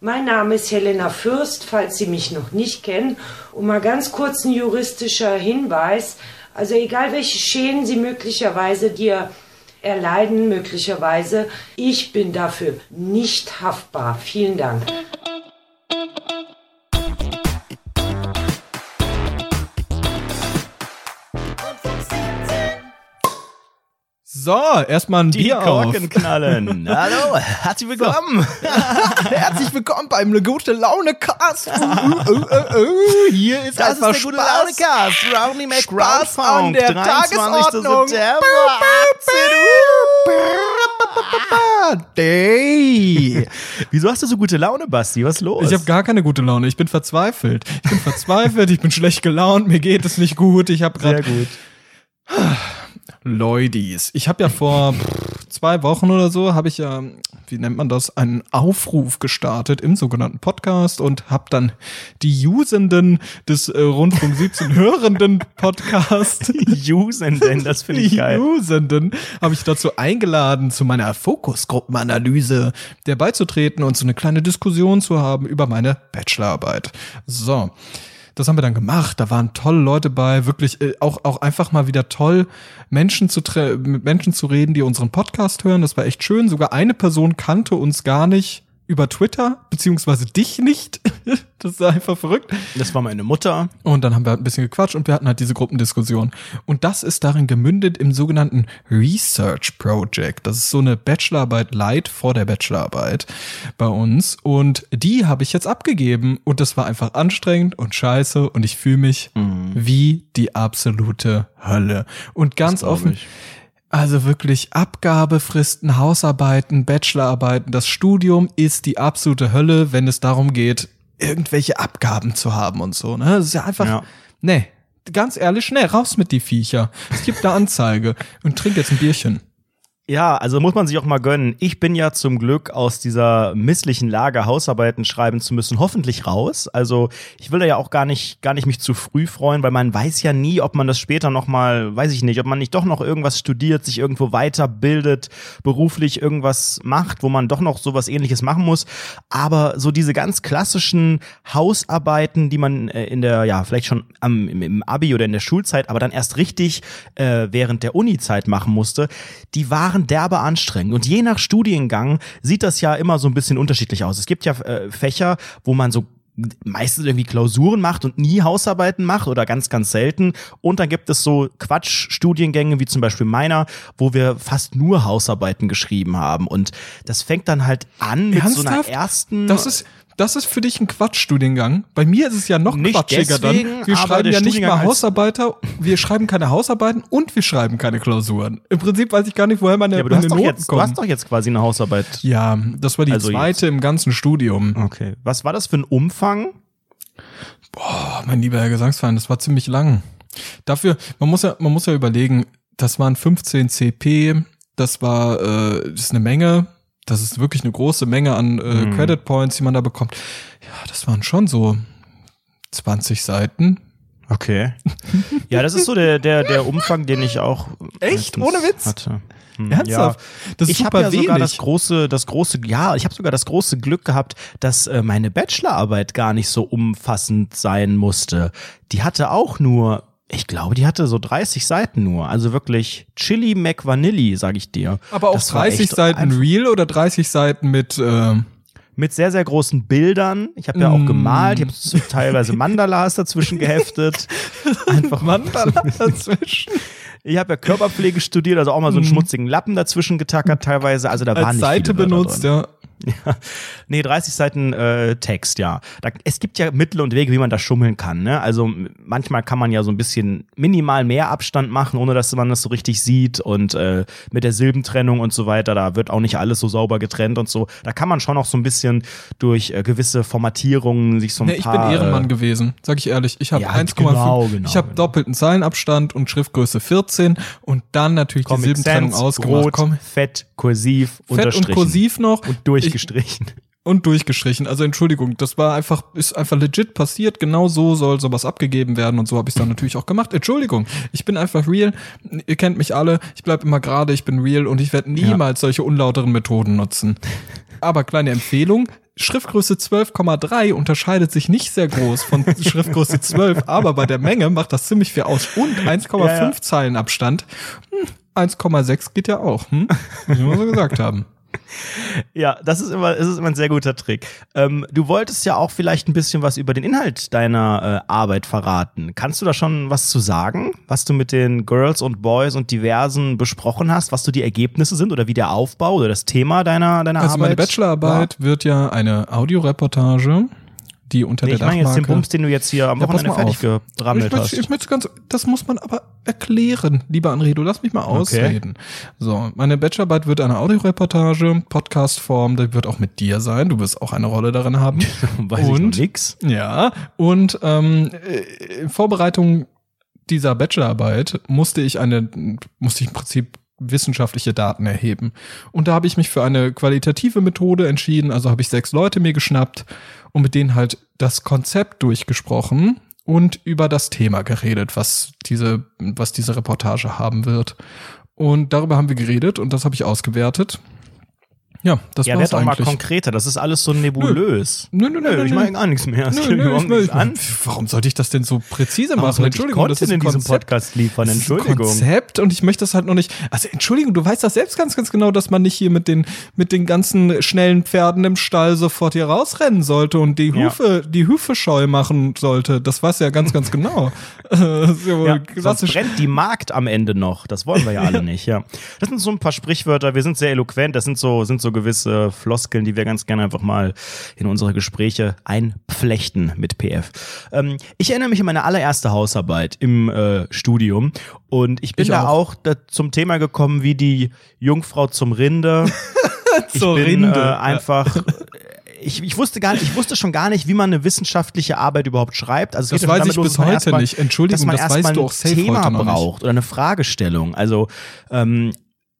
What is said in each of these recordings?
Mein Name ist Helena Fürst, falls Sie mich noch nicht kennen. Und mal ganz kurz ein juristischer Hinweis. Also egal welche Schäden Sie möglicherweise dir erleiden, möglicherweise, ich bin dafür nicht haftbar. Vielen Dank. So, erstmal ein Die Bier Korken auf. knallen. Hallo, herzlich willkommen. Herzlich willkommen beim Gute Laune Cast. Uh, uh, uh, uh, Hier ist Das ist einfach der gute Spaß. Launecast. Roundy Mac Spaß an der 23. Tagesordnung. September. Day. Wieso hast du so gute Laune, Basti? Was ist los? Ich habe gar keine gute Laune. Ich bin verzweifelt. Ich bin verzweifelt. ich bin schlecht gelaunt. Mir geht es nicht gut. Ich habe sehr gerade gut. Leudis. Ich habe ja vor zwei Wochen oder so habe ich ja, wie nennt man das, einen Aufruf gestartet im sogenannten Podcast und habe dann die Usenden des äh, Rundfunk 17 hörenden Podcast Usenden, das finde ich die geil. Usenden habe ich dazu eingeladen, zu meiner Fokusgruppenanalyse der beizutreten und so eine kleine Diskussion zu haben über meine Bachelorarbeit. So. Das haben wir dann gemacht. Da waren tolle Leute bei, wirklich äh, auch auch einfach mal wieder toll Menschen zu mit Menschen zu reden, die unseren Podcast hören. Das war echt schön. Sogar eine Person kannte uns gar nicht über Twitter, beziehungsweise dich nicht. das ist einfach verrückt. Das war meine Mutter. Und dann haben wir halt ein bisschen gequatscht und wir hatten halt diese Gruppendiskussion. Und das ist darin gemündet im sogenannten Research Project. Das ist so eine Bachelorarbeit light vor der Bachelorarbeit bei uns. Und die habe ich jetzt abgegeben. Und das war einfach anstrengend und scheiße. Und ich fühle mich wie die absolute Hölle. Und ganz offen, ich. Also wirklich Abgabefristen, Hausarbeiten, Bachelorarbeiten. Das Studium ist die absolute Hölle, wenn es darum geht, irgendwelche Abgaben zu haben und so. Ne? Das ist ja einfach, Ja. nee, ganz ehrlich, schnell raus mit die Viecher. Es gibt da Anzeige und trink jetzt ein Bierchen. Ja, also muss man sich auch mal gönnen. Ich bin ja zum Glück aus dieser misslichen Lage, Hausarbeiten schreiben zu müssen, hoffentlich raus. Also ich will da ja auch gar nicht, gar nicht mich zu früh freuen, weil man weiß ja nie, ob man das später noch mal, weiß ich nicht, ob man nicht doch noch irgendwas studiert, sich irgendwo weiterbildet, beruflich irgendwas macht, wo man doch noch sowas ähnliches machen muss. Aber so diese ganz klassischen Hausarbeiten, die man äh, in der, ja, vielleicht schon am, im, im Abi oder in der Schulzeit, aber dann erst richtig äh, während der Uni-Zeit machen musste, die waren derbe anstrengend. Und je nach Studiengang sieht das ja immer so ein bisschen unterschiedlich aus. Es gibt ja äh, Fächer, wo man so meistens irgendwie Klausuren macht und nie Hausarbeiten macht oder ganz, ganz selten. Und dann gibt es so Quatsch-Studiengänge wie zum Beispiel meiner, wo wir fast nur Hausarbeiten geschrieben haben. Und das fängt dann halt an mit so einer Ernsthaft? ersten. Das ist, das ist für dich ein Quatschstudiengang. Bei mir ist es ja noch Nicht quatschiger deswegen, dann. Wir schreiben ja nicht mal Hausarbeiter, wir schreiben keine Hausarbeiten und wir schreiben keine Klausuren. Im Prinzip weiß ich gar nicht, woher meine, ja, aber du meine hast, doch Noten jetzt, du kommen. hast doch jetzt quasi eine Hausarbeit. ja, das war die Also zweite im ganzen Studium. Okay. Was war das für ein Umfang? Oh, mein lieber Herr Gesangsverein, das war ziemlich lang. Dafür, man muss ja, man muss ja überlegen, das waren 15 CP, das war, äh, das ist eine Menge, das ist wirklich eine große Menge an äh, Mhm. Credit Points, die man da bekommt. Ja, das waren schon so 20 Seiten. Okay. Ja, das ist so der, der, der Umfang, den ich auch Echt? meistens Ohne Witz? hatte. Hm, Ernsthaft? Das ist ich habe ja sogar wenig. das große, das große, ja, ich habe sogar das große Glück gehabt, dass äh, meine Bachelorarbeit gar nicht so umfassend sein musste. Die hatte auch nur, ich glaube, die hatte so 30 Seiten nur. Also wirklich Chili McVanilli, sag ich dir. Aber auch Das war 30 echt Seiten Real oder 30 Seiten mit, äh, mit sehr, sehr großen Bildern. Ich habe ja auch Mm. gemalt, ich habe teilweise Mandalas dazwischen geheftet. Einfach Mandala dazwischen. Ich habe ja Körperpflege studiert, also auch mal so einen schmutzigen Lappen dazwischen getackert teilweise. Also da waren Als nicht Seite benutzt, ja. Ja. Nee, 30 Seiten äh, Text, ja. Da, es gibt ja Mittel und Wege, wie man da schummeln kann. Ne? Also manchmal kann man ja so ein bisschen minimal mehr Abstand machen, ohne dass man das so richtig sieht. Und äh, mit der Silbentrennung und so weiter, da wird auch nicht alles so sauber getrennt und so. Da kann man schon noch so ein bisschen durch äh, gewisse Formatierungen sich so ein Nee, ich bin paar. Ehrenmann äh, gewesen, sag ich ehrlich. Ich habe Ja, 1,5. genau, genau, ich habe genau. doppelten Zeilenabstand und Schriftgröße 14 und dann natürlich die Comic Silbentrennung Sans, ausgemacht. Rot, Fett, kursiv, Fett und kursiv noch. und durchgestrichen. und durchgestrichen. Also Entschuldigung, das war einfach, ist einfach legit passiert. Genau so soll sowas abgegeben werden und so habe ich dann natürlich auch gemacht. Entschuldigung, ich bin einfach real. Ihr kennt mich alle. Ich bleib immer gerade, ich bin real und ich werde niemals solche unlauteren Methoden nutzen. Aber kleine Empfehlung, Schriftgröße 12,3 unterscheidet sich nicht sehr groß von Schriftgröße 12, aber bei der Menge macht das ziemlich viel aus. Und 1,5 Ja, ja. Zeilen Abstand. Hm, 1,6 geht ja auch. Hm? Muss ich mal so gesagt haben. Ja, das ist immer, das ist immer ein sehr guter Trick. Ähm, du wolltest ja auch vielleicht ein bisschen was über den Inhalt deiner äh, Arbeit verraten. Kannst du da schon was zu sagen, was du mit den Girls und Boys und diversen besprochen hast, was so die Ergebnisse sind oder wie der Aufbau oder das Thema deiner, deiner Also Arbeit? meine Bachelorarbeit wird ja eine Audioreportage, die unter Nee, ich der meine jetzt den Dachmarke Bums, den du jetzt hier am Ja, Wochenende fertig auf. gerammelt ich hast. ich möchte ganz, das muss man aber erklären, lieber Anredo, lass mich mal ausreden. So, meine Bachelorarbeit wird eine Audioreportage, Podcastform, die wird auch mit dir sein, du wirst auch eine Rolle darin haben. Weiß ich und- noch nix. Ja, und ähm, äh, in Vorbereitung dieser Bachelorarbeit musste ich eine, musste ich im Prinzip wissenschaftliche Daten erheben. Und da habe ich mich für eine qualitative Methode entschieden. Also habe ich sechs Leute mir geschnappt und mit denen halt das Konzept durchgesprochen und über das Thema geredet, was diese, was diese Reportage haben wird. Und darüber haben wir geredet und das habe ich ausgewertet. Ja, das Ja, war's doch mal eigentlich. konkreter. Das ist alles so nebulös. Nö, nö, nö, nö, ich nö. meine gar nichts mehr. Nö, nö, überhaupt ich, ich, an. warum sollte ich das denn so präzise machen? sollte ich Entschuldigung, das ist in diesem Konzept. Podcast liefern. Das ist ein Entschuldigung. Konzept und ich möchte das halt noch nicht. Also Entschuldigung, du weißt das selbst ganz, ganz genau, dass man nicht hier mit den mit den ganzen schnellen Pferden im Stall sofort hier rausrennen sollte und die Ja. Hufe, die Hufe scheu machen sollte. Das weiß ja ganz, ganz genau. Das ist ja wohl Ja, sonst brennt die Markt am Ende noch. Das wollen wir ja alle nicht, ja. Das sind so ein paar Sprichwörter. Wir sind sehr eloquent. Das sind so, sind so gewisse Floskeln, die wir ganz gerne einfach mal in unsere Gespräche einflechten mit PF. Ähm, ich erinnere mich an meine allererste Hausarbeit im äh, Studium und ich bin Ich da auch. auch da zum Thema gekommen, wie die Jungfrau zum Rinde. ich Zur bin Rinde, Äh, einfach ich, ich wusste gar nicht, ich wusste schon gar nicht, wie man eine wissenschaftliche Arbeit überhaupt schreibt. Also Das weiß ich bis heute erstmal- nicht. Entschuldigung, dass man das erstmal weißt du ein Thema braucht oder eine Fragestellung. Also ähm,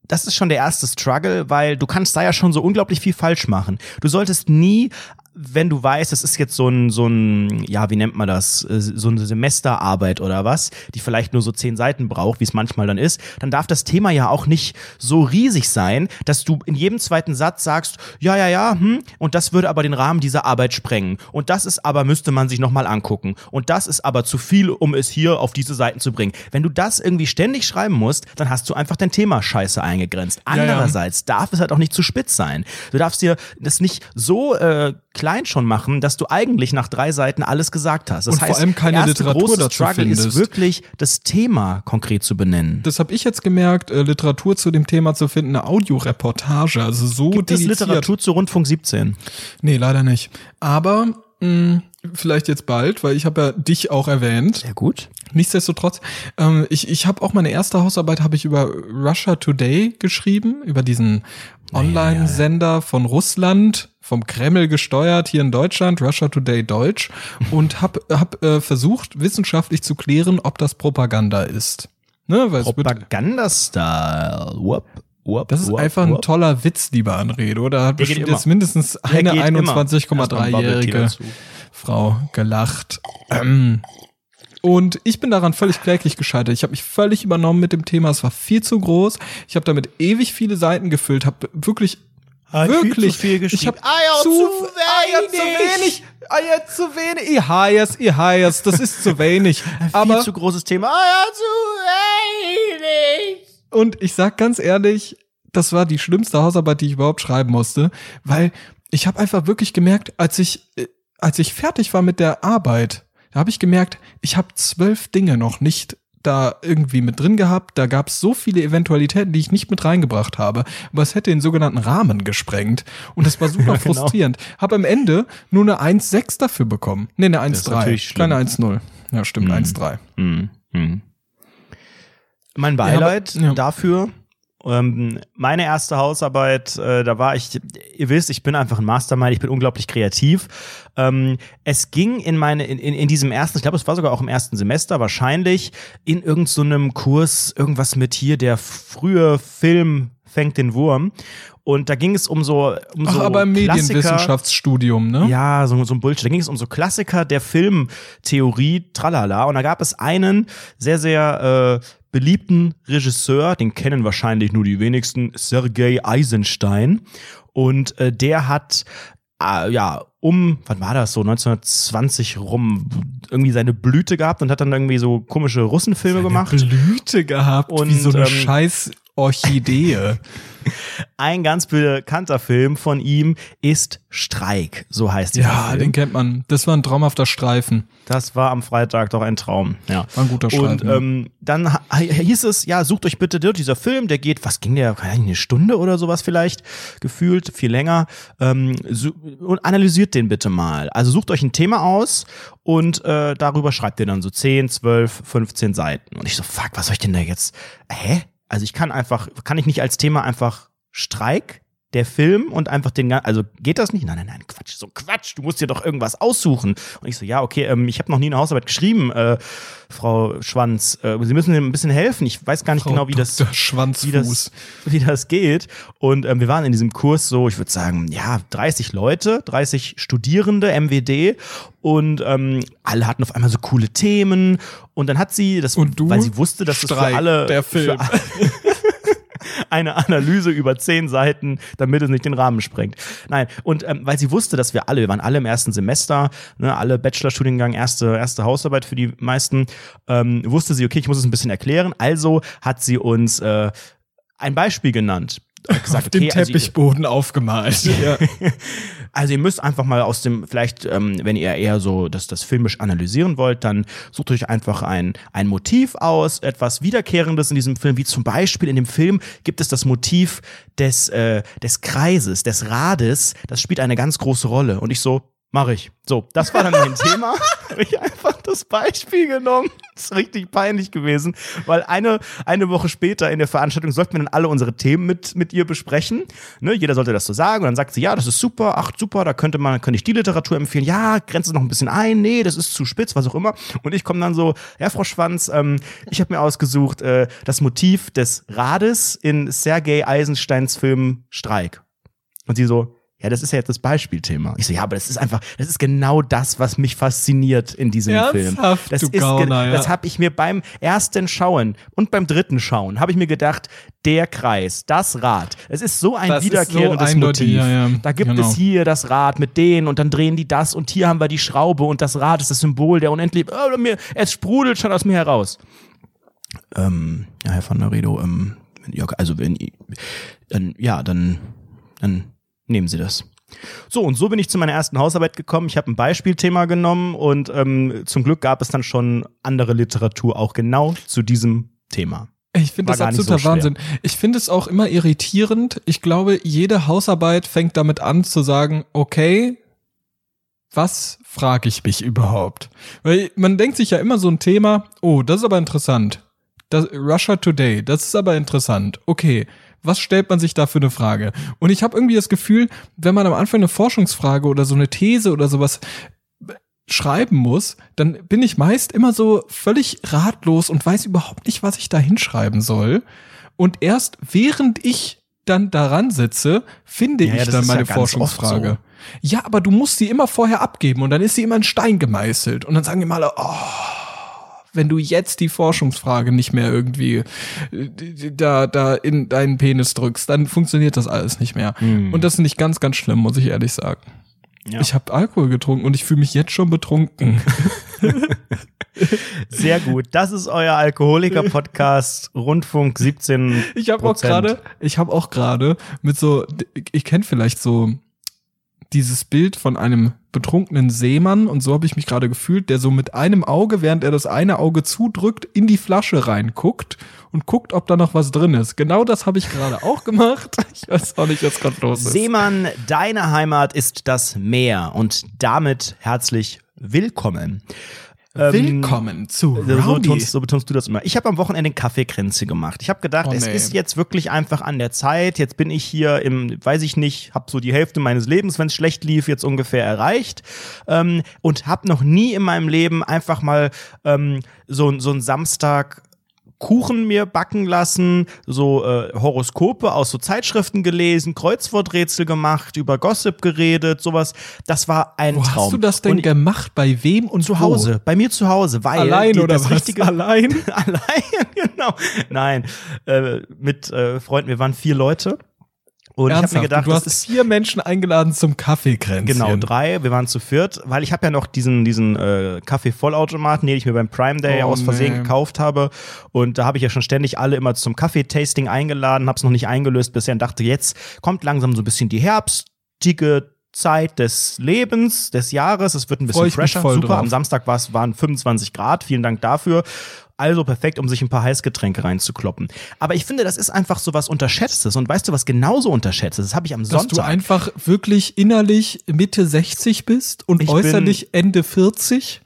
das ist schon der erste Struggle, weil du kannst da ja schon so unglaublich viel falsch machen. Du solltest nie wenn du weißt, es ist jetzt so ein, so ein, ja, wie nennt man das, äh, so eine Semesterarbeit oder was, die vielleicht nur so zehn Seiten braucht, wie es manchmal dann ist, dann darf das Thema ja auch nicht so riesig sein, dass du in jedem zweiten Satz sagst, ja, ja, ja, hm, und das würde aber den Rahmen dieser Arbeit sprengen. Und das ist aber, müsste man sich nochmal angucken. Und das ist aber zu viel, um es hier auf diese Seiten zu bringen. Wenn du das irgendwie ständig schreiben musst, dann hast du einfach dein Thema scheiße eingegrenzt. Ja, ja. Andererseits darf es halt auch nicht zu spitz sein. Du darfst dir das nicht so äh, klein schon machen, dass du eigentlich nach drei Seiten alles gesagt hast. Das Und vor heißt, allem keine Literatur große dazu Struggle ist findest. wirklich, das Thema konkret zu benennen. Das habe ich jetzt gemerkt, äh, Literatur zu dem Thema zu finden, eine Audioreportage, also so Gibt es dediziert. Literatur zu Rundfunk 17? Nee, leider nicht. Aber mh, vielleicht jetzt bald, weil ich habe ja dich auch erwähnt. Sehr gut. Nichtsdestotrotz, ähm, ich, ich habe auch meine erste Hausarbeit habe ich über Russia Today geschrieben, über diesen Online-Sender von Russland, vom Kreml gesteuert hier in Deutschland, Russia Today Deutsch, und habe hab, äh, versucht, wissenschaftlich zu klären, ob das Propaganda ist. Ne, Propaganda-Style. Wupp, wupp, das ist wupp, einfach ein toller Witz, lieber Anredo. Da hat bestimmt jetzt mindestens eine geht immer. Erstmal ein Bubble Tea 21,3-jährige dazu. Frau gelacht. Ähm. Und ich bin daran völlig kläglich gescheitert. Ich habe mich völlig übernommen mit dem Thema. Es war viel zu groß. Ich habe damit ewig viele Seiten gefüllt, habe wirklich viel wirklich zu viel geschrieben. Ich habe Eier zu, zu Eier zu wenig. wenig. Eier zu wenig. Ihr Heiers, ihr Heiers, das ist zu wenig. Aber Viel zu großes Thema. Ah, ja, zu wenig. Und ich sag ganz ehrlich, das war die schlimmste Hausarbeit, die ich überhaupt schreiben musste, weil ich habe einfach wirklich gemerkt, als ich äh, als ich fertig war mit der Arbeit, da habe ich gemerkt, ich habe zwölf Dinge noch nicht da irgendwie mit drin gehabt. Da gab es so viele Eventualitäten, die ich nicht mit reingebracht habe. Aber es hätte den sogenannten Rahmen gesprengt. Und das war super Ja, genau. frustrierend. Habe am Ende nur eine 1,6 dafür bekommen. Nee, eine ist natürlich 1,3. schlimm. Keine 1,0. Ja, stimmt, Mhm. 1,3. Hm, hm. Mein Beileid aber- ja. dafür. Ähm, meine erste Hausarbeit, äh, da war ich, ihr wisst, ich bin einfach ein Mastermind, ich bin unglaublich kreativ. Ähm, es ging in meine, in, in, in diesem ersten, ich glaube, es war sogar auch im ersten Semester wahrscheinlich, in irgendeinem so einem Kurs irgendwas mit hier der frühe Film, fängt den Wurm. Und da ging es um so, um Ach, so aber im. Medienwissenschaftsstudium, ne? Ja, so, so ein Bullshit. Da ging es um so Klassiker der Filmtheorie, tralala. Und da gab es einen sehr, sehr äh, beliebten Regisseur, den kennen wahrscheinlich nur die wenigsten, Sergei Eisenstein. Und äh, der hat äh, ja, um, wann war das so, 1920 rum, irgendwie seine Blüte gehabt und hat dann irgendwie so komische Russenfilme gemacht. Blüte gehabt Und, wie so eine ähm, scheiß Orchidee. Ein ganz bekannter Film von ihm ist Streik, so heißt dieser ja, Film. den kennt man. Das war ein traumhafter Streifen. Das war am Freitag doch ein Traum. Ja. War ein guter Und Streifen. ähm, dann hieß es, ja, sucht euch bitte dieser Film, der geht, was ging der, eine Stunde oder sowas vielleicht, gefühlt, viel länger. Ähm, und analysiert den bitte mal. Also sucht euch ein Thema aus und äh, darüber schreibt ihr dann so 10, 12, 15 Seiten. Und ich so, fuck, was soll ich denn da jetzt? Hä? Also ich kann einfach, kann ich nicht als Thema einfach Streik der Film und einfach den gan- also geht das nicht? Nein, nein, nein, Quatsch, so Quatsch, du musst dir doch irgendwas aussuchen. Und ich so, ja, okay, ähm, ich habe noch nie eine Hausarbeit geschrieben, äh, Frau Schwanz. Äh, Sie müssen mir ein bisschen helfen. Ich weiß gar nicht Frau genau, wie das, wie das, wie das geht. Und ähm, wir waren in diesem Kurs so, ich würde sagen, ja, 30 Leute, 30 Studierende, MWD. Und ähm, alle hatten auf einmal so coole Themen. Und dann hat sie, das, Und du? weil sie wusste, dass es Streik, für alle, der Film. Für alle eine Analyse über zehn Seiten, damit es nicht den Rahmen sprengt. Nein, und ähm, weil sie wusste, dass wir alle, wir waren alle im ersten Semester, ne, alle Bachelorstudiengang, erste, erste Hausarbeit für die meisten, ähm, wusste sie, okay, ich muss es ein bisschen erklären. Also hat sie uns äh, ein Beispiel genannt. Gesagt, Auf dem okay, also, Teppichboden aufgemalt. Ja. also ihr müsst einfach mal aus dem, vielleicht, ähm, wenn ihr eher so das, das filmisch analysieren wollt, dann sucht euch einfach ein, ein Motiv aus, etwas Wiederkehrendes in diesem Film, wie zum Beispiel in dem Film gibt es das Motiv des, äh, des Kreises, des Rades, das spielt eine ganz große Rolle. Und ich so, Mach ich. So, das war dann mein Thema. Habe ich einfach das Beispiel genommen. Das ist richtig peinlich gewesen, weil eine, eine Woche später in der Veranstaltung sollten wir dann alle unsere Themen mit, mit ihr besprechen. Ne, jeder sollte das so sagen. Und dann sagt sie, ja, das ist super, ach super, da könnte man, könnte ich die Literatur empfehlen. Ja, grenzt es noch ein bisschen ein. Nee, das ist zu spitz, was auch immer. Und ich komme dann so, ja, Frau Schwanz, ähm, ich habe mir ausgesucht, äh, das Motiv des Rades in Sergei Eisensteins Film Streik. Und sie so, ja, das ist ja jetzt das Beispielthema. Ich so, ja, aber das ist einfach, das ist genau das, was mich fasziniert in diesem Film. Ernsthaft, Das du ist, Gauner, ja. das habe ich mir beim ersten Schauen und beim dritten Schauen habe ich mir gedacht, der Kreis, das Rad. Es ist so ein Das so wiederkehrendes eindeutig, Motiv. ja, ja, Da gibt genau. es hier das Rad mit denen und dann drehen die das und hier haben wir die Schraube und das Rad ist das Symbol der unendlich. Oh, mir, es sprudelt schon aus mir heraus. Ähm, ja, Herr van der Redo, ähm, also wenn, dann, ja, dann, dann nehmen Sie das. So, und so bin ich zu meiner ersten Hausarbeit gekommen. Ich habe ein Beispielthema genommen und ähm, zum Glück gab es dann schon andere Literatur auch genau zu diesem Thema. Ich finde das absoluter so. Wahnsinn. Ich finde es auch immer irritierend. Ich glaube, jede Hausarbeit fängt damit an zu sagen, okay, was frage ich mich überhaupt? Weil man denkt sich ja immer so ein Thema, oh, das ist aber interessant. Das, Russia Today, das ist aber interessant. Okay, was stellt man sich da für eine Frage? Und ich habe irgendwie das Gefühl, wenn man am Anfang eine Forschungsfrage oder so eine These oder sowas schreiben muss, dann bin ich meist immer so völlig ratlos und weiß überhaupt nicht, was ich da hinschreiben soll. Und erst während ich dann daran sitze, finde Ja, ja, ich dann ja meine oft Forschungsfrage. so. Ja, aber du musst sie immer vorher abgeben und dann ist sie immer in Stein gemeißelt. Und dann sagen immer alle, oh, wenn du jetzt die Forschungsfrage nicht mehr irgendwie äh, da, da in deinen Penis drückst, dann funktioniert das alles nicht mehr. Und das finde ich ganz, ganz schlimm, muss ich ehrlich sagen. Ja. Ich habe Alkohol getrunken und ich fühle mich jetzt schon betrunken. Sehr gut. Das ist euer Alkoholiker-Podcast Rundfunk 17. Ich habe auch gerade, ich habe auch gerade mit so, ich kenne vielleicht so dieses Bild von einem betrunkenen Seemann und so habe ich mich gerade gefühlt, der so mit einem Auge, während er das eine Auge zudrückt, in die Flasche reinguckt und guckt, ob da noch was drin ist. Genau das habe ich gerade auch gemacht. Ich weiß auch nicht, was gerade los ist. Seemann, deine Heimat ist das Meer und damit herzlich willkommen. Ähm, Willkommen zu So Rowdy. betonst, so betonst du das immer. Ich habe am Wochenende Kaffeekränze gemacht. Ich habe gedacht, Oh, es nee. ist jetzt wirklich einfach an der Zeit. Jetzt bin ich hier im, weiß ich nicht, habe so die Hälfte meines Lebens, wenn es schlecht lief, jetzt ungefähr erreicht ähm, und habe noch nie in meinem Leben einfach mal ähm, so, so einen Samstag Kuchen mir backen lassen, so äh, Horoskope aus so Zeitschriften gelesen, Kreuzworträtsel gemacht, über Gossip geredet, sowas. Das war ein Wo Traum. hast du das denn Und gemacht? Bei wem und zu wo? Hause, bei mir zu Hause, weil Allein die, oder das was? richtige Allein? allein genau. Nein, äh, mit äh, Freunden, wir waren vier Leute. Und ich habe Ernsthaft? mir gedacht, du hast ist vier Menschen eingeladen zum Kaffeekränzchen. Genau, drei. Wir waren zu viert, weil ich habe ja noch diesen, diesen äh, Kaffee-Vollautomaten, den ich mir beim Prime Day Oh, aus Versehen nee. gekauft habe. Und da habe ich ja schon ständig alle immer zum Kaffeetasting eingeladen, habe es noch nicht eingelöst bisher und dachte, jetzt kommt langsam so ein bisschen die herbstige Zeit des Lebens, des Jahres. Es wird ein bisschen fresher. Super. drauf. Am Samstag war's, waren 25 Grad. Vielen Dank dafür. Also perfekt, um sich ein paar Heißgetränke reinzukloppen. Aber ich finde, das ist einfach so was Unterschätztes. Und weißt du, was genauso unterschätztes? Das habe ich am Dass Sonntag. du einfach wirklich innerlich Mitte 60 bist und Ich äußerlich Ende 40.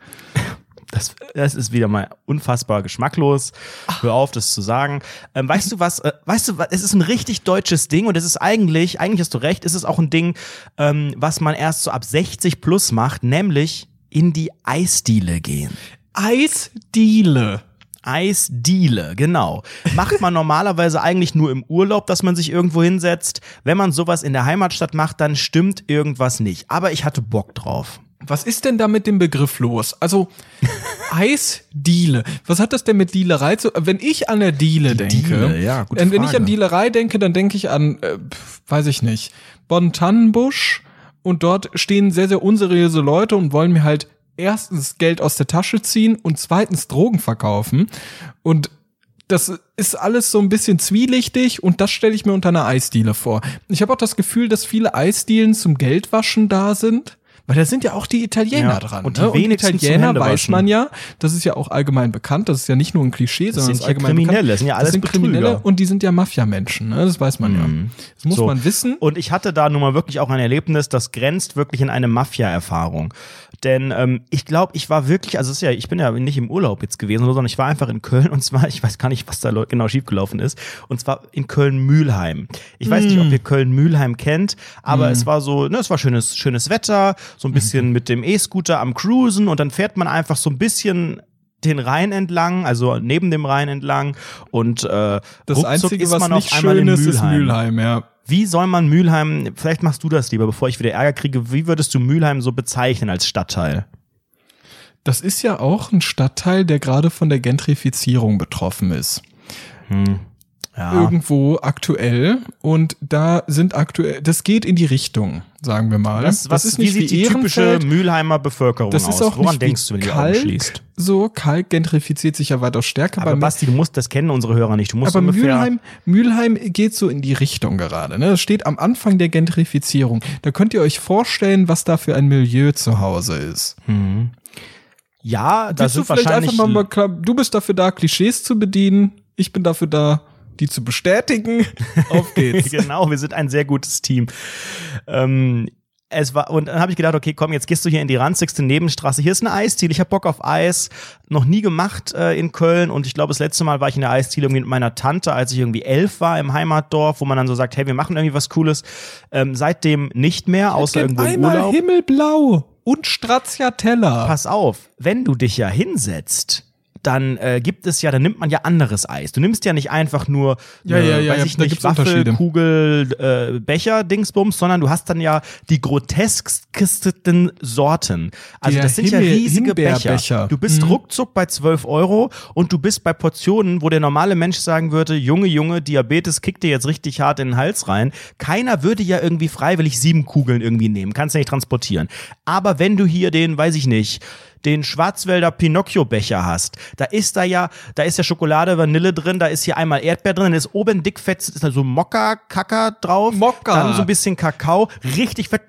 Das, das ist wieder mal unfassbar geschmacklos. Hör auf, das zu sagen. Ähm, weißt du was? Äh, weißt du was? Es ist ein richtig deutsches Ding und es ist eigentlich, eigentlich hast du recht, es ist auch ein Ding, ähm, was man erst so ab 60 plus macht, nämlich in die Eisdiele gehen. Eisdiele. Eisdiele, genau. Macht man normalerweise eigentlich nur im Urlaub, dass man sich irgendwo hinsetzt. Wenn man sowas in der Heimatstadt macht, dann stimmt irgendwas nicht. Aber ich hatte Bock drauf. Was ist denn da mit dem Begriff los? Also Eisdiele. Was hat das denn mit Dealerei zu? Wenn ich an der Diele denke, Diele, ja, gute wenn ich Frage. an Dealerei denke, dann denke ich an, äh, weiß ich nicht, Bonn-Tannenbusch und dort stehen sehr sehr unseriöse Leute und wollen mir halt erstens Geld aus der Tasche ziehen und zweitens Drogen verkaufen und das ist alles so ein bisschen zwielichtig und das stelle ich mir unter einer Eisdiele vor. Ich habe auch das Gefühl, dass viele Eisdielen zum Geldwaschen da sind. Weil da sind ja auch die Italiener Ja, dran. und die ne? und wenigsten zum Italiener weiß man ja, das ist ja auch allgemein bekannt, das ist ja nicht nur ein Klischee, sondern sind das ist allgemein Kriminelle, bekannt. das sind ja alles das sind Kriminelle Betrüger. und die sind ja Mafia-Menschen, ne? das weiß man ja. Das muss So. man wissen. Und ich hatte da nun mal wirklich auch ein Erlebnis, das grenzt wirklich in eine Mafia-Erfahrung. Denn ähm, ich glaube, ich war wirklich, also es ist ja, ich bin ja nicht im Urlaub jetzt gewesen, sondern ich war einfach in Köln und zwar, ich weiß gar nicht, was da genau schiefgelaufen ist, und zwar in Köln-Mühlheim. Ich weiß nicht, ob ihr Köln-Mühlheim kennt, aber es war so, ne, es war schönes, schönes Wetter, so ein bisschen mit dem E-Scooter am Cruisen und dann fährt man einfach so ein bisschen den Rhein entlang, also neben dem Rhein entlang und äh, Das Einzige, ist was man nicht schön ist, ist Mülheim. Mülheim, ja. Wie soll man Mülheim, vielleicht machst du das lieber, bevor ich wieder Ärger kriege, wie würdest du Mülheim so bezeichnen als Stadtteil? Das ist ja auch ein Stadtteil, der gerade von der Gentrifizierung betroffen ist. Ja. Irgendwo aktuell und da sind aktuell, das geht in die Richtung, sagen wir mal. Was, was, das ist wie nicht sieht wie die typische. Mülheimer Bevölkerung Das aus? ist auch Woran nicht denkst du, wenn du Kalk, schließt? so Kalk gentrifiziert sich ja weitaus stärker. Aber Basti, du musst, das kennen unsere Hörer nicht. Du musst aber ungefähr. Mülheim, Mülheim geht so in die Richtung gerade. Ne? Das steht am Anfang der Gentrifizierung. Da könnt ihr euch vorstellen, was da für ein Milieu zu Hause ist. ja, da Willst du sind vielleicht wahrscheinlich. mal, mal klar, du bist dafür da, Klischees zu bedienen. Ich bin dafür da, die zu bestätigen. Auf geht's. genau, wir sind ein sehr gutes Team. Ähm, es war, und dann habe ich gedacht, okay, komm, jetzt gehst du hier in die ranzigste Nebenstraße. Hier ist eine Eisdiele, ich habe Bock auf Eis. Noch nie gemacht äh, in Köln und ich glaube, das letzte Mal war ich in der Eisdiele irgendwie mit meiner Tante, als ich irgendwie elf war im Heimatdorf, wo man dann so sagt, hey, wir machen irgendwie was Cooles. Ähm, seitdem nicht mehr, außer irgendwo im Einmal Urlaub. Himmelblau und Stracciatella. Pass auf, wenn du dich ja hinsetzt, dann äh, gibt es ja, dann nimmt man ja anderes Eis. Du nimmst ja nicht einfach nur, Ja, ja, ja, weiß ja, ich nicht, Unterschiede. Waffelkugel, äh, Becher, Dingsbums, sondern du hast dann ja die grotesksten Sorten. Also das sind ja Himmel- riesige Becher. Du bist Mhm. ruckzuck bei 12 Euro und du bist bei Portionen, wo der normale Mensch sagen würde, Junge, Junge, Diabetes kickt dir jetzt richtig hart in den Hals rein. Keiner würde ja irgendwie freiwillig sieben Kugeln irgendwie nehmen. Kannst ja nicht transportieren. Aber wenn du hier den, weiß ich nicht, den Schwarzwälder Pinocchio-Becher hast, da ist da ja, da ist ja Schokolade, Vanille drin, da ist hier einmal Erdbeer drin, dann ist oben dickfett, ist da so Mokka-Kacker drauf. Mokka. Dann so ein bisschen Kakao, richtig fett,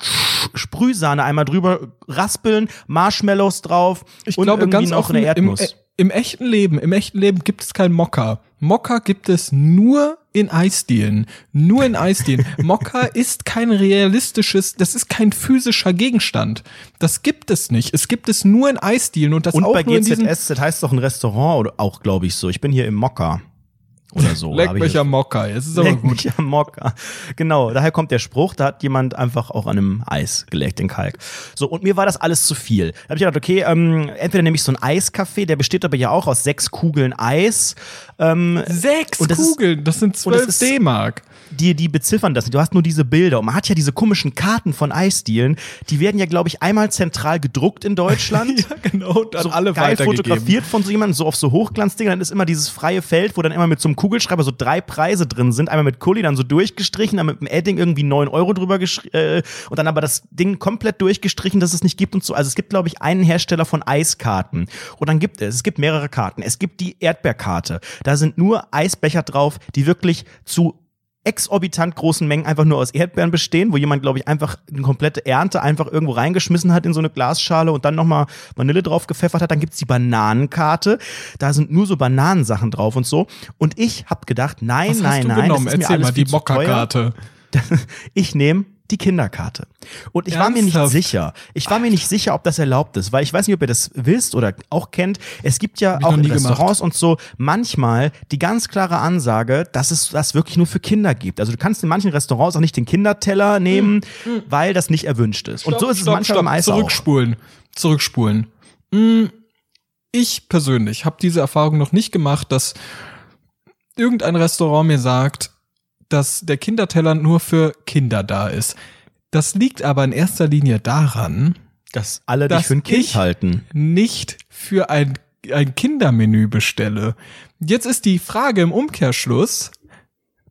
Sprühsahne einmal drüber, raspeln, Marshmallows drauf Ich und glaube irgendwie ganz noch offen, eine im, Erdnuss. äh, im echten Leben, im echten Leben gibt es kein Mokka. Mokka gibt es nur in Eisdielen. Nur in Eisdielen. Mokka ist kein realistisches, das ist kein physischer Gegenstand. Das gibt es nicht. Es gibt es nur in Eisdielen und das und auch bei nur GZSZ heißt es doch ein Restaurant oder auch, glaube ich, so. Ich bin hier im Mokka. Oder so. Leck mich am Mokka, es ist aber Leck gut. mich am Mokka. Genau, daher kommt der Spruch, da hat jemand einfach auch an einem Eis gelegt, den Kalk. So, und mir war das alles zu viel. Da habe ich gedacht, okay, ähm, entweder nehme ich so einen Eiskaffee, der besteht aber ja auch aus sechs Kugeln Eis. Ähm, Sechs das ist- Kugeln, das sind zwölf ist- D-Mark. die, die beziffern das nicht. Du hast nur diese Bilder. Und man hat ja diese komischen Karten von Eisdielen. Die werden ja, glaube ich, einmal zentral gedruckt in Deutschland. Ja, genau, und dann so alle geil fotografiert von so jemandem, so auf so Hochglanzdingen, dann ist immer dieses freie Feld, wo dann immer mit so einem Kugelschreiber so drei Preise drin sind. Einmal mit Kuli, dann so durchgestrichen, dann mit dem Edding irgendwie neun Euro drüber geschrieben äh, und dann aber das Ding komplett durchgestrichen, dass es nicht gibt und so. Also es gibt, glaube ich, einen Hersteller von Eiskarten. Und dann gibt es, es gibt mehrere Karten. Es gibt die Erdbeerkarte. Da sind nur Eisbecher drauf, die wirklich zu exorbitant großen Mengen einfach nur aus Erdbeeren bestehen, wo jemand, glaube ich, einfach eine komplette Ernte einfach irgendwo reingeschmissen hat in so eine Glasschale und dann nochmal Vanille drauf gepfeffert hat. Dann gibt's die Bananenkarte. Da sind nur so Bananensachen drauf und so. Und ich habe gedacht, nein, Was nein, hast du nein, genommen? das ist mir Erzähl alles mal viel die. Mokka-Karte. Ich nehme die Kinderkarte. Und ich war mir nicht Ernsthaft? sicher. Ich war mir nicht sicher, ob das erlaubt ist, weil ich weiß nicht, ob ihr das wisst oder auch kennt. Es gibt ja auch in nie gemacht. Restaurants und so manchmal die ganz klare Ansage, dass es das wirklich nur für Kinder gibt. Also du kannst in manchen Restaurants auch nicht den Kinderteller nehmen, weil das nicht erwünscht ist. und so ist es Stopp, manchmal stopp, im Eis auch. Zurückspulen. Zurückspulen. Hm, Ich persönlich habe diese Erfahrung noch nicht gemacht, dass irgendein Restaurant mir sagt, dass der Kinderteller nur für Kinder da ist. Das liegt aber in erster Linie daran, Dass alle Dass dich für ein Kind halten. nicht für ein, ein Kindermenü bestelle. Jetzt ist die Frage im Umkehrschluss,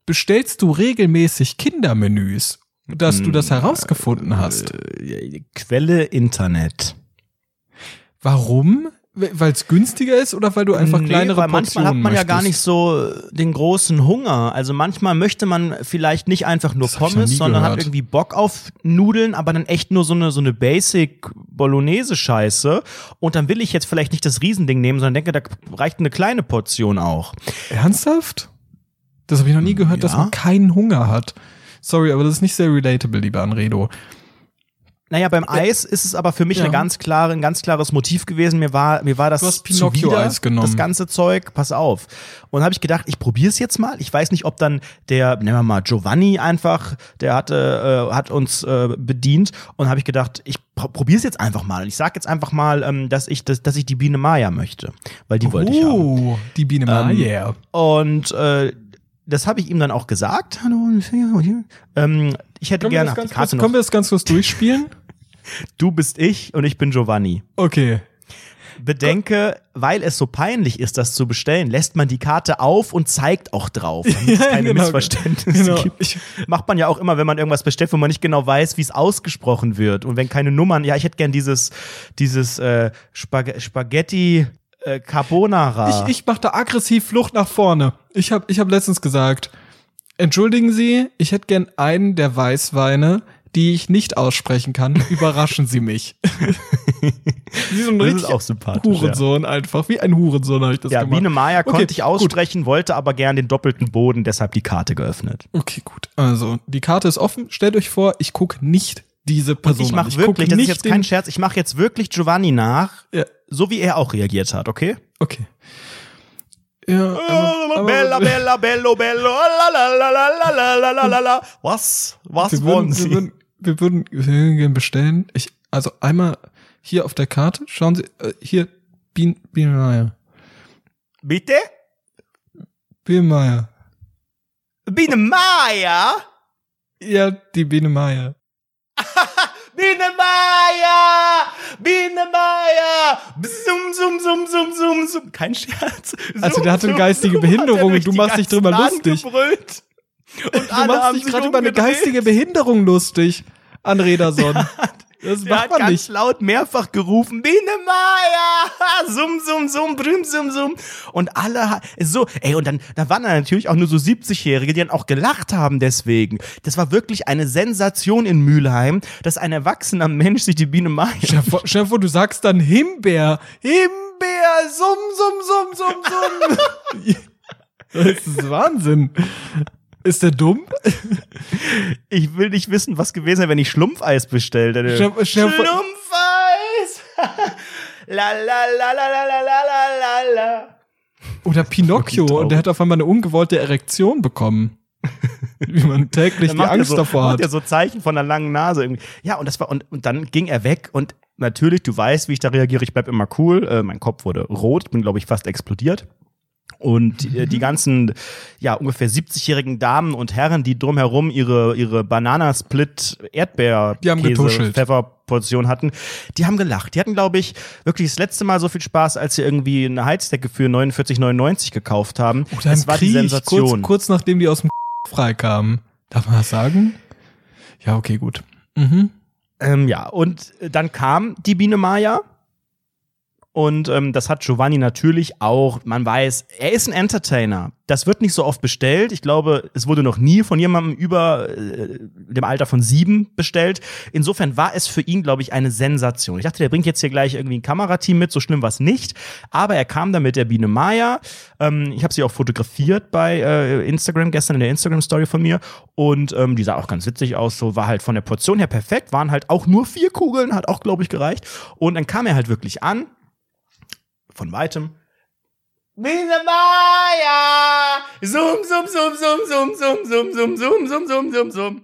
bestellst du regelmäßig Kindermenüs, dass du Hm, das herausgefunden hast? Äh, Quelle Internet. Warum? Weil es günstiger ist oder weil du einfach Nee, kleinere weil manchmal Portionen hat man ja gar nicht möchtest? so den großen Hunger. Also manchmal möchte man vielleicht nicht einfach nur Das Pommes, sondern hat gehört. irgendwie Bock auf Nudeln, aber dann echt nur so eine so eine Basic Bolognese Scheiße und dann will ich jetzt vielleicht nicht das Riesending nehmen, sondern denke, da reicht eine kleine Portion auch. Ernsthaft? Das habe ich noch nie gehört, dass Ja. man keinen Hunger hat. Sorry, aber das ist nicht sehr relatable, lieber Anredo. Naja, beim Eis ist es aber für mich Ja. eine ganz klare, ein ganz klares Motiv gewesen. Mir war, mir war das Pinocchio-Eis genommen. das ganze Zeug. Pass auf. Und habe ich gedacht, ich probiere es jetzt mal. Ich weiß nicht, ob dann der, nehmen wir mal Giovanni einfach, der hatte, äh, hat uns äh, bedient. Und habe ich gedacht, ich probiere es jetzt einfach mal. Und ich sage jetzt einfach mal, ähm, dass ich, dass, dass ich die Biene Maya möchte, weil die wollte ich haben. Oh, die Biene Ähm, Maya. Und äh, das habe ich ihm dann auch gesagt. Hallo, ähm, ich hätte gerne das auf die Karte kurz, noch. können wir das ganz kurz durchspielen? Du bist ich und ich bin Giovanni. Okay. Bedenke, weil es so peinlich ist, das zu bestellen, lässt man die Karte auf und zeigt auch drauf, damit es keine genau. Missverständnisse Genau. gibt. Ich- Macht man ja auch immer, wenn man irgendwas bestellt, wo man nicht genau weiß, wie es ausgesprochen wird. Und wenn keine Nummern, ja, ich hätte gern dieses, dieses äh, Spag Spaghetti äh, Carbonara. Ich, ich mache da aggressiv Flucht nach vorne. Ich habe ich hab letztens gesagt, entschuldigen Sie, ich hätte gern einen der Weißweine, die ich nicht aussprechen kann. Überraschen Sie mich. Wie so ein Das ist auch sympathisch, Hurensohn einfach. Wie ein Hurensohn habe ich das ja, gemacht. Biene Maya Okay, konnte ich gut. aussprechen, wollte aber gern den doppelten Boden, deshalb die Karte geöffnet. Okay, gut. Also, die Karte ist offen. Stellt euch vor, ich gucke nicht diese Person Ich an. mache wirklich, das ist jetzt kein Scherz, ich mache jetzt wirklich Giovanni nach, Ja, so wie er auch reagiert hat, okay? okay. Ja, aber, aber, bella, bella, bello, bello, la, la, la, la, la, la, la, la, la. Was? Was wir wollen würden, Sie? wir würden, wir würden Hühnchen bestellen. Ich, also einmal hier auf der Karte, schauen Sie, äh, hier, Bien, Bienenmeier. Bitte? Bienenmeier. Bienenmeier? Ja, die Bienenmeier. Biene Maya! Zum, zum, zum, zum, zum, zum. Kein Scherz. Zoom, also der hatte eine geistige Behinderung und du machst dich drüber lustig. Gebrüllt. Und Du alle machst haben dich sich gerade über eine geistige Behinderung lustig, Anrederson. Das Der macht hat man ganz nicht. laut mehrfach gerufen, Biene Maya, sum, sum, sum, brüm, sum, sum. Und alle, so, ey, und dann, da waren dann natürlich auch nur so 70-Jährige, die dann auch gelacht haben deswegen. Das war wirklich eine Sensation in Mülheim, dass ein erwachsener Mensch sich die Biene Maya Stell du sagst dann Himbeer. Himbeer, summ, summ, summ, summ, summ. das ist Wahnsinn. Ist der dumm? Ich will nicht wissen, was gewesen wäre, wenn ich Schlumpfeis bestellt hätte. Schlumpfeis! la la la la la la la la la la. Oder Pinocchio und der hat auf einmal eine ungewollte Erektion bekommen. Wie man täglich die macht er Angst so, davor macht hat. er so Zeichen von einer langen Nase irgendwie. Ja, und das war, und, und dann ging er weg und natürlich, du weißt, wie ich da reagiere, ich bleib immer cool. Äh, mein Kopf wurde rot, ich bin, glaube ich, fast explodiert. Und äh, die ganzen, ja, ungefähr 70-jährigen Damen und Herren, die drumherum ihre, ihre Bananasplit Erdbeer Die. Pfefferportion hatten, die haben gelacht. Die hatten, glaube ich, wirklich das letzte Mal so viel Spaß, als sie irgendwie eine Heizdecke für 49,99 gekauft haben. Oder das war die Krieg, Sensation. Kurz, kurz nachdem die aus dem freikamen. Darf man das sagen? Ja, okay, gut. Mhm. Ähm, ja, und äh, dann kam die Biene Maya. Und ähm, das hat Giovanni natürlich auch. Man weiß, er ist ein Entertainer. Das wird nicht so oft bestellt. Ich glaube, es wurde noch nie von jemandem über äh, dem Alter von sieben bestellt. Insofern war es für ihn, glaube ich, eine Sensation. Ich dachte, der bringt jetzt hier gleich irgendwie ein Kamerateam mit. So schlimm war es nicht. Aber er kam da mit der Biene Maya. Ähm, ich habe sie auch fotografiert bei äh, Instagram gestern in der Instagram-Story von mir. Und ähm, die sah auch ganz witzig aus. So war halt von der Portion her perfekt. Waren halt auch nur vier Kugeln, hat auch, glaube ich, gereicht. Und dann kam er halt wirklich an von weitem. Biene Maya! Zoom, zoom, zoom, zoom, zoom, zoom, zoom, zoom, zoom, zoom, zoom, zoom, zoom.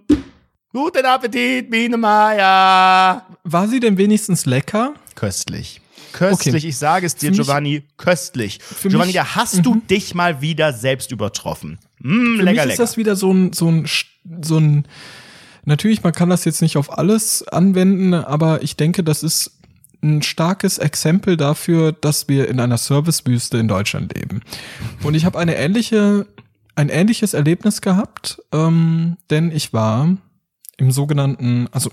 Guten Appetit, Biene Maya! War sie denn wenigstens lecker? Köstlich. Köstlich, Okay. ich sage es dir, Für mich- Giovanni, köstlich. Für Giovanni, mich- da hast du dich mal wieder selbst übertroffen. Mm, Für lecker, mich ist lecker. das wieder so ein, so ein, so ein, natürlich, man kann das jetzt nicht auf alles anwenden, aber ich denke, das ist ein starkes Exempel dafür, dass wir in einer Servicewüste in Deutschland leben. Und ich habe eine ähnliche, ein ähnliches Erlebnis gehabt, ähm, denn ich war im sogenannten, also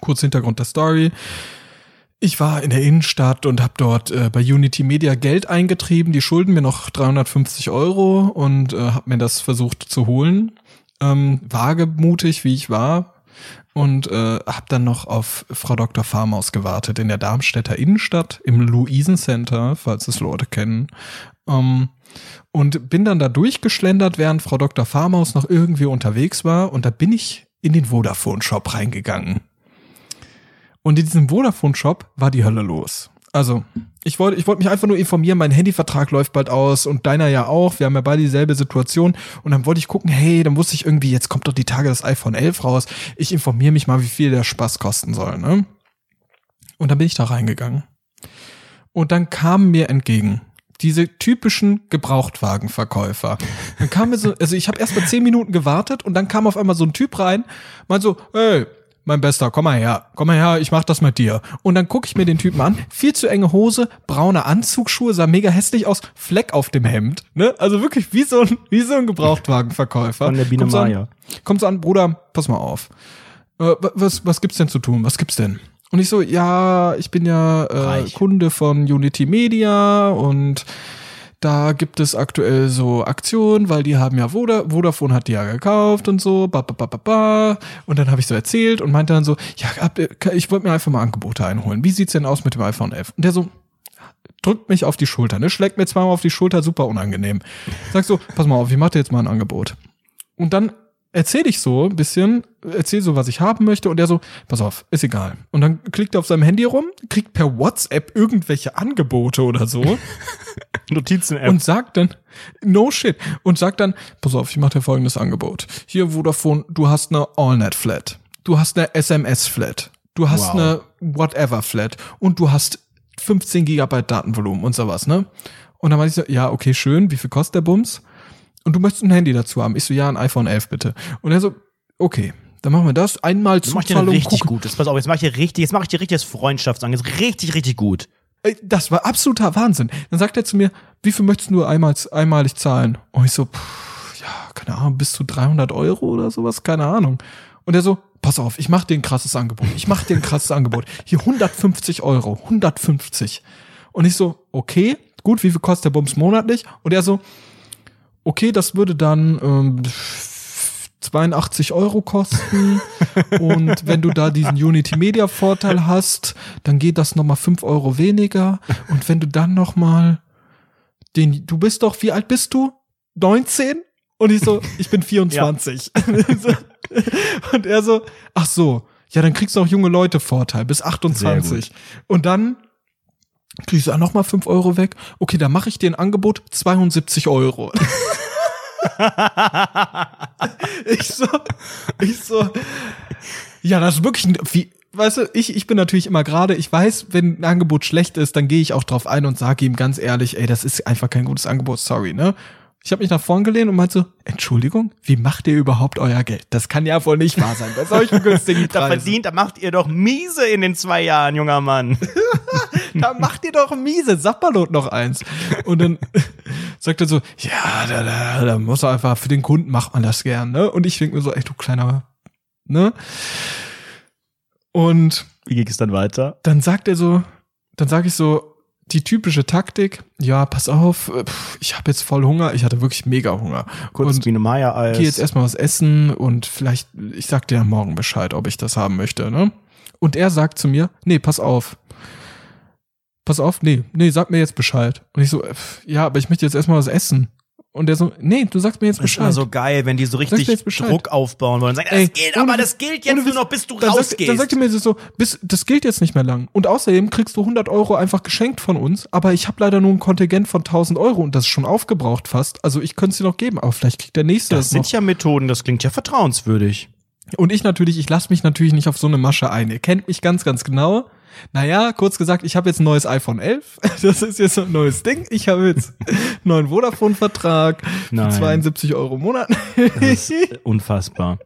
kurz Hintergrund der Story. Ich war in der Innenstadt und habe dort äh, bei Unity Media Geld eingetrieben. Die schulden mir noch 350 Euro und äh, habe mir das versucht zu holen. Ähm, wagemutig, wie ich war. Und äh, habe dann noch auf Frau Dr. Farmaus gewartet in der Darmstädter Innenstadt im Luisen Center, falls es Leute kennen. Ähm, und bin dann da durchgeschlendert, während Frau Dr. Farmaus noch irgendwie unterwegs war. Und da bin ich in den Vodafone-Shop reingegangen. Und in diesem Vodafone-Shop war die Hölle los. Also, ich wollte ich wollte mich einfach nur informieren, mein Handyvertrag läuft bald aus und deiner ja auch. Wir haben ja beide dieselbe Situation. Und dann wollte ich gucken, hey, dann wusste ich irgendwie, jetzt kommt doch die Tage das iPhone 11 raus. Ich informiere mich mal, wie viel der Spaß kosten soll, ne? Und dann bin ich da reingegangen. Und dann kamen mir entgegen diese typischen Gebrauchtwagenverkäufer. Dann kam mir so, also ich habe erst mal zehn Minuten gewartet und dann kam auf einmal so ein Typ rein, meint so, hey, mein Bester, komm mal her, komm mal her, ich mach das mit dir. Und dann gucke ich mir den Typen an, viel zu enge Hose, braune Anzugsschuhe, sah mega hässlich aus, Fleck auf dem Hemd, ne? Also wirklich wie so ein, wie so ein Gebrauchtwagenverkäufer. Von der Biene Kommt so an- Maya. Kommt so an, Bruder, pass mal auf. Äh, wa- was, was gibt's denn zu tun? Was gibt's denn? Und ich so, ja, ich bin ja äh. Kunde von Unity Media und da gibt es aktuell so Aktionen, weil die haben ja Voda Vodafone hat die ja gekauft und so, ba, ba, ba, ba, ba. Und dann habe ich so erzählt und meinte dann so, ja, ich wollte mir einfach mal Angebote einholen. Wie sieht's denn aus mit dem iPhone 11? Und der so, drückt mich auf die Schulter, ne, schlägt mir zweimal auf die Schulter, super unangenehm. Sag so, pass mal auf, ich mach dir jetzt mal ein Angebot. Und dann erzähle ich so ein bisschen, erzähl so, was ich haben möchte und der so, pass auf, ist egal. Und dann klickt er auf seinem Handy rum, kriegt per WhatsApp irgendwelche Angebote oder so Notizen-App. und sagt dann, no shit, und sagt dann, pass auf, ich mache dir folgendes Angebot. Hier Vodafone, du hast eine AllNet-Flat, du hast eine SMS-Flat, du hast Wow. eine Whatever-Flat und du hast 15 Gigabyte Datenvolumen und sowas, ne? Und dann meinte ich so, ja, okay, schön, wie viel kostet der Bums? Und du möchtest ein Handy dazu haben. Ich so, ja, ein iPhone 11 bitte. Und er so, okay, dann machen wir das. Einmal Jetzt mach ich dir richtig guck- Gutes. Pass auf, jetzt mach ich dir richtig, jetzt mach ich dir richtiges Freundschaftsangebot. Richtig, richtig gut. Ey, Das war absoluter Wahnsinn. Dann sagt er zu mir, wie viel möchtest du einmal, einmalig zahlen? Und ich so, pff, ja, keine Ahnung, bis zu 300 Euro oder sowas, keine Ahnung. Und er so, pass auf, ich mach dir ein krasses Angebot. Ich mach dir ein krasses Angebot. Hier 150 Euro, 150. Und ich so, okay, gut, wie viel kostet der Bums monatlich? Und er so, okay, das würde dann ähm, 82 Euro kosten. und wenn du da diesen Unity Media Vorteil hast, dann geht das nochmal 5 Euro weniger. Und wenn du dann nochmal den, du bist doch, wie alt bist du? 19? Und ich so, ich bin 24. So. und er so, ach so, ja, dann kriegst du auch junge Leute Vorteil bis 28. Und dann Krieg ich so, ah, nochmal 5 Euro weg. Okay, dann mache ich dir ein Angebot, 72 Euro. ich so, ich so, ja, das ist wirklich, ein- wie, weißt du, ich, ich bin natürlich immer gerade, ich weiß, wenn ein Angebot schlecht ist, dann gehe ich auch drauf ein und sage ihm ganz ehrlich, ey, das ist einfach kein gutes Angebot, sorry, ne? Ich habe mich nach vorn gelehnt und meinte so, Entschuldigung, wie macht ihr überhaupt euer Geld? Das kann ja wohl nicht wahr sein bei solchen günstigen Da Preisen. verdient, da macht ihr doch miese in den zwei Jahren, junger Mann. da macht ihr doch miese, Sapperlot noch eins. Und dann sagt er so, ja, da, da, da muss er einfach, für den Kunden macht man das gern, ne? Und ich denke mir so, ey, du kleiner, ne? Und Wie ging es dann weiter? dann sagt er so, dann sage ich so, die typische Taktik, ja, pass auf, äh, ich habe jetzt voll Hunger, ich hatte wirklich mega Hunger. Kurz und wie eine Maya-Eis. geh jetzt erstmal was essen und vielleicht, ich sag dir morgen Bescheid, ob ich das haben möchte, ne? Und er sagt zu mir, nee, pass auf. Pass auf, nee, nee, sag mir jetzt Bescheid. Und ich so, äh, ja, aber ich möchte jetzt erstmal was essen. Und der so, nee, du sagst mir jetzt Das ist immer Bescheid. so geil, wenn die so richtig Bescheid. Druck aufbauen wollen. Sagen, das Ey, gilt, ohne aber das gilt jetzt nur noch, bis du dann sagt, rausgehst. dann sagt er mir so, bis, das gilt jetzt nicht mehr lang. Und außerdem kriegst du 100 Euro einfach geschenkt von uns, aber ich habe leider nur ein Kontingent von 1000 Euro und das ist schon aufgebraucht fast. Also ich könnte es dir noch geben, aber vielleicht kriegt der Nächste das das, noch. sind ja Methoden, das klingt ja vertrauenswürdig. Und ich natürlich, ich lasse mich natürlich nicht auf so eine Masche ein. Ihr kennt mich ganz, ganz genau. Naja, kurz gesagt, ich habe jetzt ein neues iPhone 11. Das ist jetzt so ein neues Ding. Ich habe jetzt einen neuen Vodafone-Vertrag für Nein. 72 Euro im Monat. Das ist unfassbar.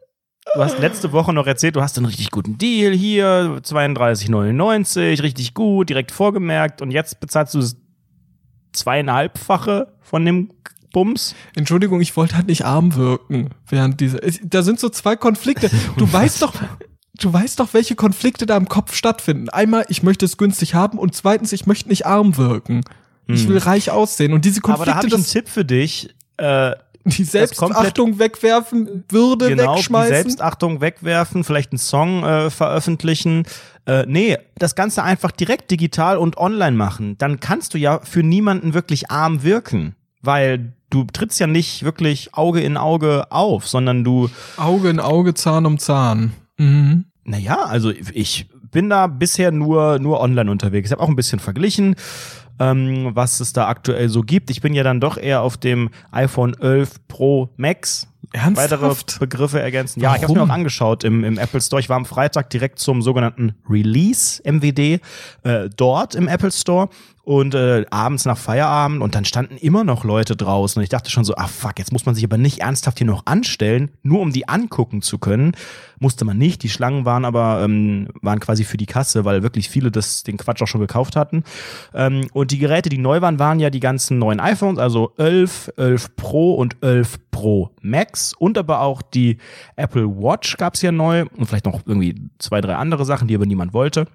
Du hast letzte Woche noch erzählt, du hast einen richtig guten Deal hier, 32,99, richtig gut, direkt vorgemerkt und jetzt bezahlst du das zweieinhalbfache von dem Bums. Entschuldigung, ich wollte halt nicht arm wirken während dieser. es- Da sind so zwei Konflikte. Du weißt doch, du weißt doch, welche Konflikte da im Kopf stattfinden. Einmal, ich möchte es günstig haben und zweitens, ich möchte nicht arm wirken. Ich will reich aussehen und diese Hm. Aber da Konflikte, habe ich einen Tipp für dich. Äh, die Selbstachtung wegwerfen, Würde genau, die wegschmeißen. Selbstachtung wegwerfen, vielleicht einen Song äh, veröffentlichen. Äh, nee, das Ganze einfach direkt digital und online machen. Dann kannst du ja für niemanden wirklich arm wirken. Weil du trittst ja nicht wirklich Auge in Auge auf, sondern du Auge in Auge, Zahn um Zahn. Mhm. Naja, also ich bin da bisher nur, nur online unterwegs. Ich habe auch ein bisschen verglichen, ähm, was es da aktuell so gibt. Ich bin ja dann doch eher auf dem iPhone 11 Pro Max. Ernsthaft? Weitere Begriffe ergänzen. Ja, ich habe mir auch Warum? angeschaut im, im Apple Store. Ich war am Freitag direkt zum sogenannten Release MWD äh, dort im Apple Store und äh, abends nach Feierabend und dann standen immer noch Leute draußen und ich dachte schon so, ah fuck, jetzt muss man sich aber nicht ernsthaft hier noch anstellen, nur um die angucken zu können. Musste man nicht. Die Schlangen waren aber ähm, waren quasi für die Kasse, weil wirklich viele das den Quatsch auch schon gekauft hatten. Ähm, und die Geräte, die neu waren, waren ja die ganzen neuen iPhones, also 11, 11 Pro und 11 Pro Max und aber auch die Apple Watch gab's ja neu und vielleicht noch irgendwie zwei, drei andere Sachen, die aber niemand wollte.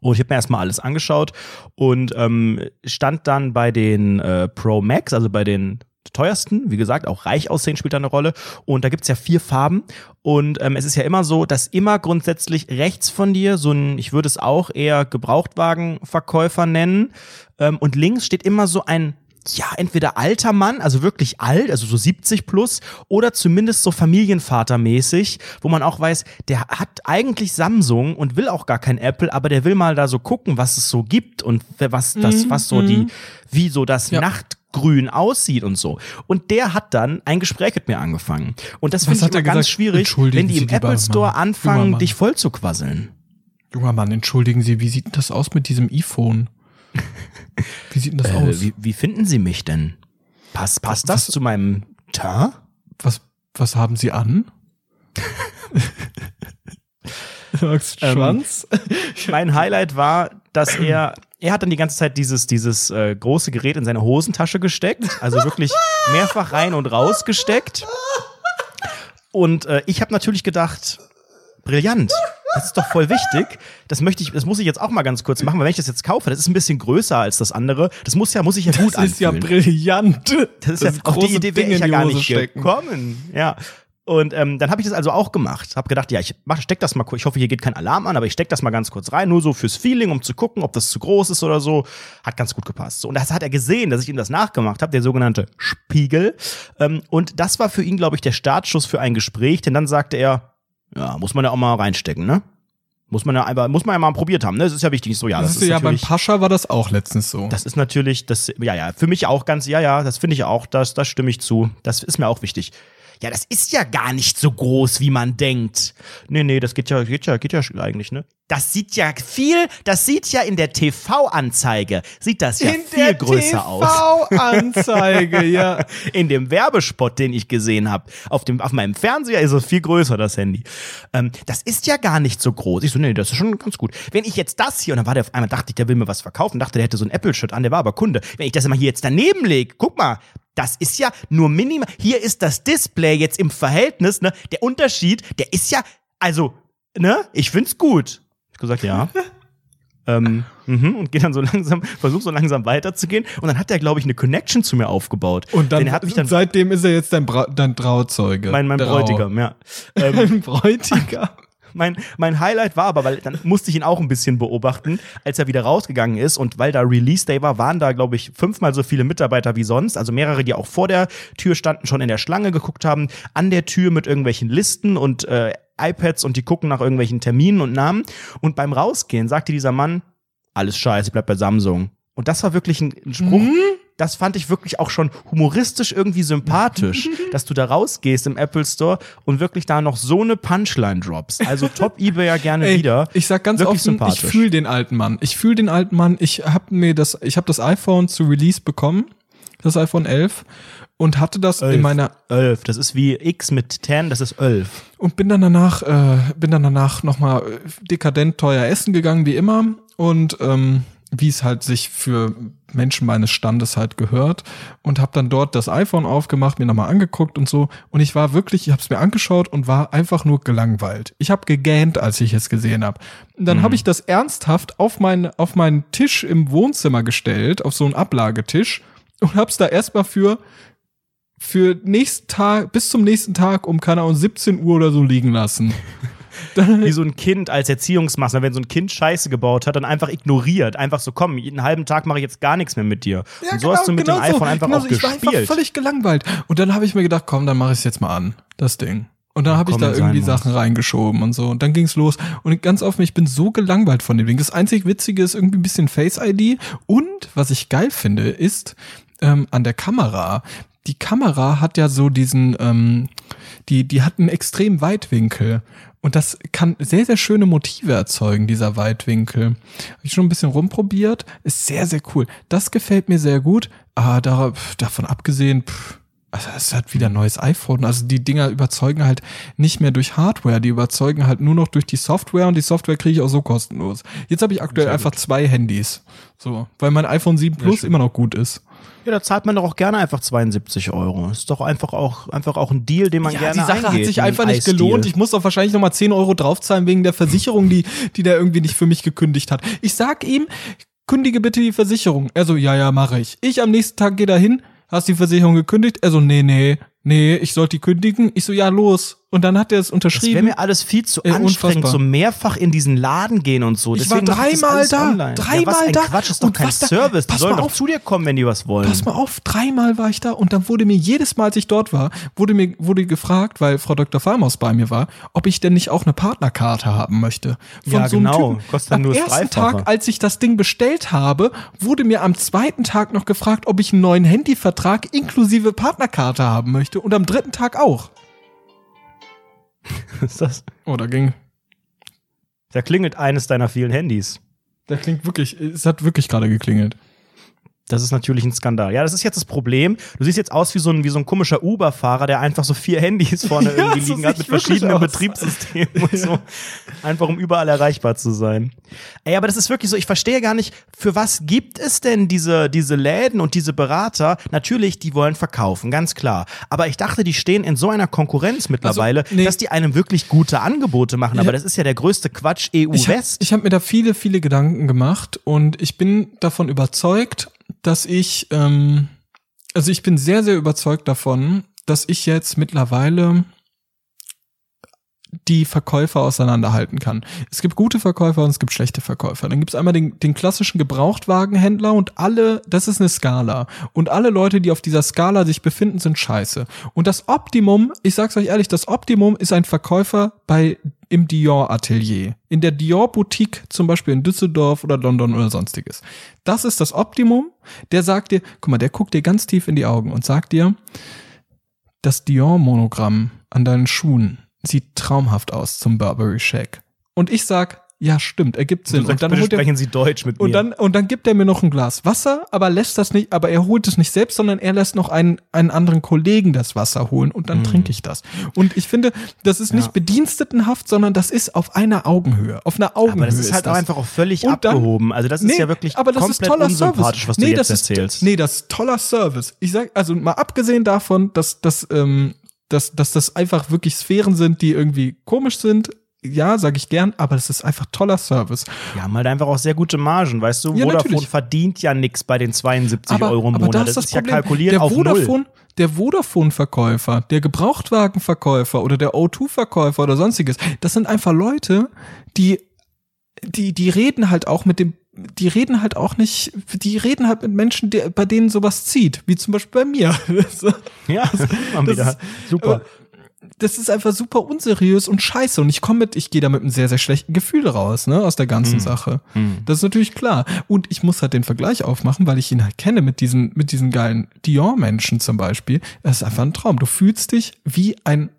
Und ich habe mir erstmal alles angeschaut und ähm, stand dann bei den äh, Pro Max, also bei den teuersten, wie gesagt, auch reich aussehen spielt da eine Rolle. Und da gibt's ja vier Farben. Und ähm, es ist ja immer so, dass immer grundsätzlich rechts von dir so ein, ich würde es auch eher Gebrauchtwagenverkäufer nennen. Ähm, und links steht immer so ein ja, entweder alter Mann, also wirklich alt, also so 70 plus, oder zumindest so familienvatermäßig, wo man auch weiß, der hat eigentlich Samsung und will auch gar kein Apple, aber der will mal da so gucken, was es so gibt und was das, was so die, wie so das Ja. Nachtgrün aussieht und so. Und der hat dann ein Gespräch mit mir angefangen. Und das finde ich er immer ganz gesagt? schwierig, wenn die im Apple Store Mann. Anfangen, dich voll zu quasseln. Junger Mann, entschuldigen Sie, wie sieht das aus mit diesem iPhone? Wie sieht denn das Äh, aus? wie, wie finden Sie mich denn? Passt, passt das Was- zu meinem Teint? Was, was haben Sie an? Max Ähm, Schwanz? mein Highlight war, dass er, er hat dann die ganze Zeit dieses, dieses äh, große Gerät in seine Hosentasche gesteckt, also wirklich mehrfach rein und raus gesteckt. Und äh, ich habe natürlich gedacht, brillant. Das ist doch voll wichtig. Das möchte ich, das muss ich jetzt auch mal ganz kurz machen, weil wenn ich das jetzt kaufe, das ist ein bisschen größer als das andere. Das muss ja, muss ich ja gut das ist ja anfühlen. brillant. Das ist ja auf die Idee wäre ich ja gar nicht gekommen. Ja. Und ähm, dann habe ich das also auch gemacht. Habe gedacht, ja, ich mach, steck das mal kurz. Ich hoffe, hier geht kein Alarm an, aber ich steck das mal ganz kurz rein, nur so fürs Feeling, um zu gucken, ob das zu groß ist oder so. Hat ganz gut gepasst. So, und das hat er gesehen, dass ich ihm das nachgemacht habe, der sogenannte Spiegel. Ähm, und das war für ihn, glaube ich, der Startschuss für ein Gespräch, denn dann sagte er, ja, muss man ja auch mal reinstecken, ne? Muss man ja einfach, muss man ja mal probiert haben, ne? Das ist ja wichtig. So, ja, das, das, ist ja beim Pascha war das auch letztens so. das ist natürlich, das, ja, ja, für mich auch ganz, ja, ja, das finde ich auch, das, das stimme ich zu. Das ist mir auch wichtig. Ja, das ist ja gar nicht so groß, wie man denkt. Nee, nee, das geht ja, geht ja, geht ja eigentlich, ne? Das sieht ja viel, das sieht ja in der TV-Anzeige, sieht das ja viel größer aus. TV-Anzeige, ja. In dem Werbespot, den ich gesehen habe, auf, dem, auf meinem Fernseher ist es viel größer, das Handy. Ähm, das ist ja gar nicht so groß. Ich so, nee, das ist schon ganz gut. Wenn ich jetzt das hier, und dann war der auf einmal, dachte ich, der will mir was verkaufen, dachte, der hätte so ein Apple-Shirt an, der war aber Kunde. Wenn ich das mal hier jetzt daneben lege, guck mal, das ist ja nur minimal. Hier ist das Display jetzt im Verhältnis, ne? Der Unterschied, der ist ja, also, ne? Ich find's gut. Ich gesagt, ja. ähm, mhm, und geht dann so langsam, versucht so langsam weiterzugehen. Und dann hat er, glaube ich, eine Connection zu mir aufgebaut. Und dann, hat mich dann seitdem ist er jetzt dein, Bra dein Trauzeuge. mein, mein Trau. Bräutigam, ja. Ähm, Mein Bräutigam. Mein, mein Highlight war aber, weil dann musste ich ihn auch ein bisschen beobachten, als er wieder rausgegangen ist und weil da Release Day war, waren da, glaube ich, fünfmal so viele Mitarbeiter wie sonst. Also mehrere, die auch vor der Tür standen, schon in der Schlange geguckt haben, an der Tür mit irgendwelchen Listen und äh, iPads und die gucken nach irgendwelchen Terminen und Namen. Und beim Rausgehen sagte dieser Mann, alles scheiße, ich bleib bei Samsung. Und das war wirklich ein, ein Spruch, das fand ich wirklich auch schon humoristisch irgendwie sympathisch, dass du da rausgehst im Apple Store und wirklich da noch so eine Punchline droppst. Also top eBay ja gerne Ey, wieder. Ich sag ganz Wirklich offen, sympathisch. ich fühle den alten Mann. Ich fühle den alten Mann. Ich habe mir das, ich habe das iPhone zu Release bekommen, das iPhone 11 und hatte das in Elf. meiner 11. Das ist wie X mit 10, das ist 11. und bin dann danach, äh, bin dann danach nochmal dekadent teuer essen gegangen wie immer und ähm, wie es halt sich für Menschen meines Standes halt gehört und habe dann dort das iPhone aufgemacht, mir nochmal angeguckt und so und ich war wirklich, ich habe es mir angeschaut und war einfach nur gelangweilt. Ich habe gegähnt, als ich es gesehen habe. Dann habe ich das ernsthaft auf meinen auf meinen Tisch im Wohnzimmer gestellt, auf so einen Ablagetisch und hab's da erstmal für für nächsten Tag bis zum nächsten Tag um keine Ahnung 17 Uhr oder so liegen lassen. Wie so ein Kind als Erziehungsmaßnahme, wenn so ein Kind Scheiße gebaut hat, dann einfach ignoriert. Einfach so, komm, einen halben Tag mache ich jetzt gar nichts mehr mit dir. und so hast du mit dem iPhone einfach genau auch so. Ich war einfach gespielt. völlig gelangweilt. Und dann habe ich mir gedacht, komm, dann mache ich es jetzt mal an, das Ding. Und dann habe ich da irgendwie muss. Sachen reingeschoben und so. Und dann ging's los. Und ganz offen, ich bin so gelangweilt von dem Ding. Das einzig Witzige ist irgendwie ein bisschen Face ID. Und was ich geil finde, ist ähm, an der Kamera. Die Kamera hat ja so diesen, ähm, die, die hat einen extrem Weitwinkel. Und das kann sehr, sehr schöne Motive erzeugen, dieser Weitwinkel. Habe ich schon ein bisschen rumprobiert. Ist sehr, sehr cool. Das gefällt mir sehr gut. Aber da, davon abgesehen, pff, also es hat wieder ein neues iPhone. Also die Dinger überzeugen halt nicht mehr durch Hardware, die überzeugen halt nur noch durch die Software und die Software kriege ich auch so kostenlos. Jetzt habe ich aktuell einfach zwei Handys. So, weil mein iPhone 7 Plus schön. immer noch gut ist. Ja, da zahlt man doch auch gerne einfach 72 Euro. Ist doch einfach auch, einfach auch ein Deal, den man gerne die Sache eingeht. hat sich ein einfach nicht Eisdeal. gelohnt. Ich muss doch wahrscheinlich nochmal 10 Euro draufzahlen wegen der Versicherung, die, die der irgendwie nicht für mich gekündigt hat. Ich sag ihm, kündige bitte die Versicherung. Er so, ja, ja, mache ich. Ich am nächsten Tag gehe da hin, hast die Versicherung gekündigt? Er so, nee, nee, nee, ich sollte die kündigen. Ich so, ja, los. Und dann hat er es Das wäre unterschrieben. mir alles viel zu Ey, anstrengend, so mehrfach in diesen Laden gehen und so. Ich war Deswegen mache das dreimal da. online. Dreimal ja, da. Quatsch, ist doch Und kein da- Service. Die sollen doch auf. zu dir kommen, wenn die was wollen. Pass mal auf, dreimal war ich da und dann wurde mir jedes Mal, als ich dort war, wurde mir wurde gefragt, weil Frau Dr. Farmaus bei mir war, ob ich denn nicht auch eine Partnerkarte haben möchte. Ja, genau. Kostet dann am nur ersten. Tag, als ich das Ding bestellt habe, wurde mir am zweiten Tag noch gefragt, ob ich einen neuen Handyvertrag inklusive Partnerkarte haben möchte und am dritten Tag auch. ist das? Oh, da ging, Da klingelt eines deiner vielen Handys. da klingt wirklich, es hat wirklich gerade geklingelt. Das ist natürlich ein Skandal. Ja, das ist jetzt das Problem. Du siehst jetzt aus wie so ein, wie so ein komischer Uber-Fahrer, der einfach so vier Handys vorne Ja, irgendwie liegen hat mit verschiedenen aus. Betriebssystemen und so. Einfach um überall erreichbar zu sein. Ey, aber das ist wirklich so, ich verstehe gar nicht, für was gibt es denn diese, diese Läden und diese Berater? Natürlich, die wollen verkaufen, ganz klar. Aber ich dachte, die stehen in so einer Konkurrenz mittlerweile, nee. dass die einem wirklich gute Angebote machen. Aber Ja. das ist ja der größte Quatsch E Ich habe EU-West. hab mir da viele, viele Gedanken gemacht und ich bin davon überzeugt, dass ich, ähm, also ich bin sehr, sehr überzeugt davon, dass ich jetzt mittlerweile die Verkäufer auseinanderhalten kann. Es gibt gute Verkäufer und es gibt schlechte Verkäufer. Dann gibt es einmal den, den klassischen Gebrauchtwagenhändler und alle, das ist eine Skala. Und alle Leute, die auf dieser Skala sich befinden, sind scheiße. Und das Optimum, ich sag's euch ehrlich, das Optimum ist ein Verkäufer bei im Dior-Atelier, in der Dior-Boutique, zum Beispiel in Düsseldorf oder London oder sonstiges. Das ist das Optimum. Der sagt dir, guck mal, der guckt dir ganz tief in die Augen und sagt dir, das Dior-Monogramm an deinen Schuhen sieht traumhaft aus zum Burberry Shack. Und ich sag, ja, stimmt, ergibt Sinn. Du sagst, und dann holt er, sprechen Sie Deutsch mit und mir. dann, und dann gibt er mir noch ein Glas Wasser, aber lässt das nicht, aber er holt es nicht selbst, sondern er lässt noch einen, einen anderen Kollegen das Wasser holen und dann trinke ich das. Und ich finde, das ist Mm. Ja. nicht bedienstetenhaft, sondern das ist auf einer Augenhöhe. Auf einer Augenhöhe. aber das ist halt auch das. einfach auch völlig dann- abgehoben. Also das ist Nee, ja wirklich aber das komplett ist toller unsympathisch, Service. was du nee, jetzt das ist, erzählst. Nee, das ist toller Service. Ich sag, also mal abgesehen davon, dass, dass, ähm, dass, dass das einfach wirklich Sphären sind, die irgendwie komisch sind. Ja, sage ich gern, aber das ist einfach toller Service. Die haben halt einfach auch sehr gute Margen, weißt du? Ja, Vodafone natürlich. verdient ja nix bei den 72 aber, Euro im Monat. da das ist das ja Problem. kalkuliert der auf Vodafone, null. Der Vodafone-Verkäufer, der Gebrauchtwagenverkäufer oder der O2-Verkäufer oder sonstiges, das sind einfach Leute, die, die, die reden halt auch mit dem, die reden halt auch nicht, die reden halt mit Menschen, der, bei denen sowas zieht, wie zum Beispiel bei mir. Ja, Das wieder. ist- Super. das ist einfach super unseriös und scheiße. Und ich komme mit, ich gehe da mit einem sehr, sehr schlechten Gefühl raus, ne, aus der ganzen Sache. Das ist natürlich klar. Und ich muss halt den Vergleich aufmachen, weil ich ihn halt kenne mit diesen, mit diesen geilen Dior-Menschen zum Beispiel. Das ist einfach ein Traum. Du fühlst dich wie ein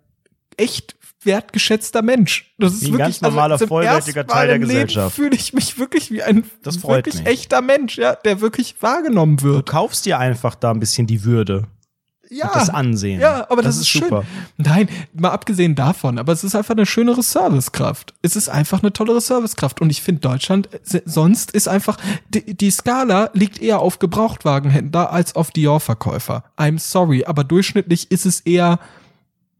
echt wertgeschätzter Mensch. Das ist Wie ein wirklich ganz normaler, zum vollwertiger Teil der Gesellschaft. Fühle ich mich wirklich wie ein Das wirklich mich. echter Mensch, ja, der wirklich wahrgenommen Du wird. kaufst dir einfach da ein bisschen die Würde. Ja, das Ansehen. Ja, aber das, ist, super. Schön. Nein, mal abgesehen davon, aber es ist einfach eine schönere Servicekraft. Es ist einfach eine tollere Servicekraft. Und ich finde, Deutschland sonst ist einfach, die, die Skala liegt eher auf Gebrauchtwagenhändler als auf Dior-Verkäufer. I'm sorry, aber durchschnittlich ist es eher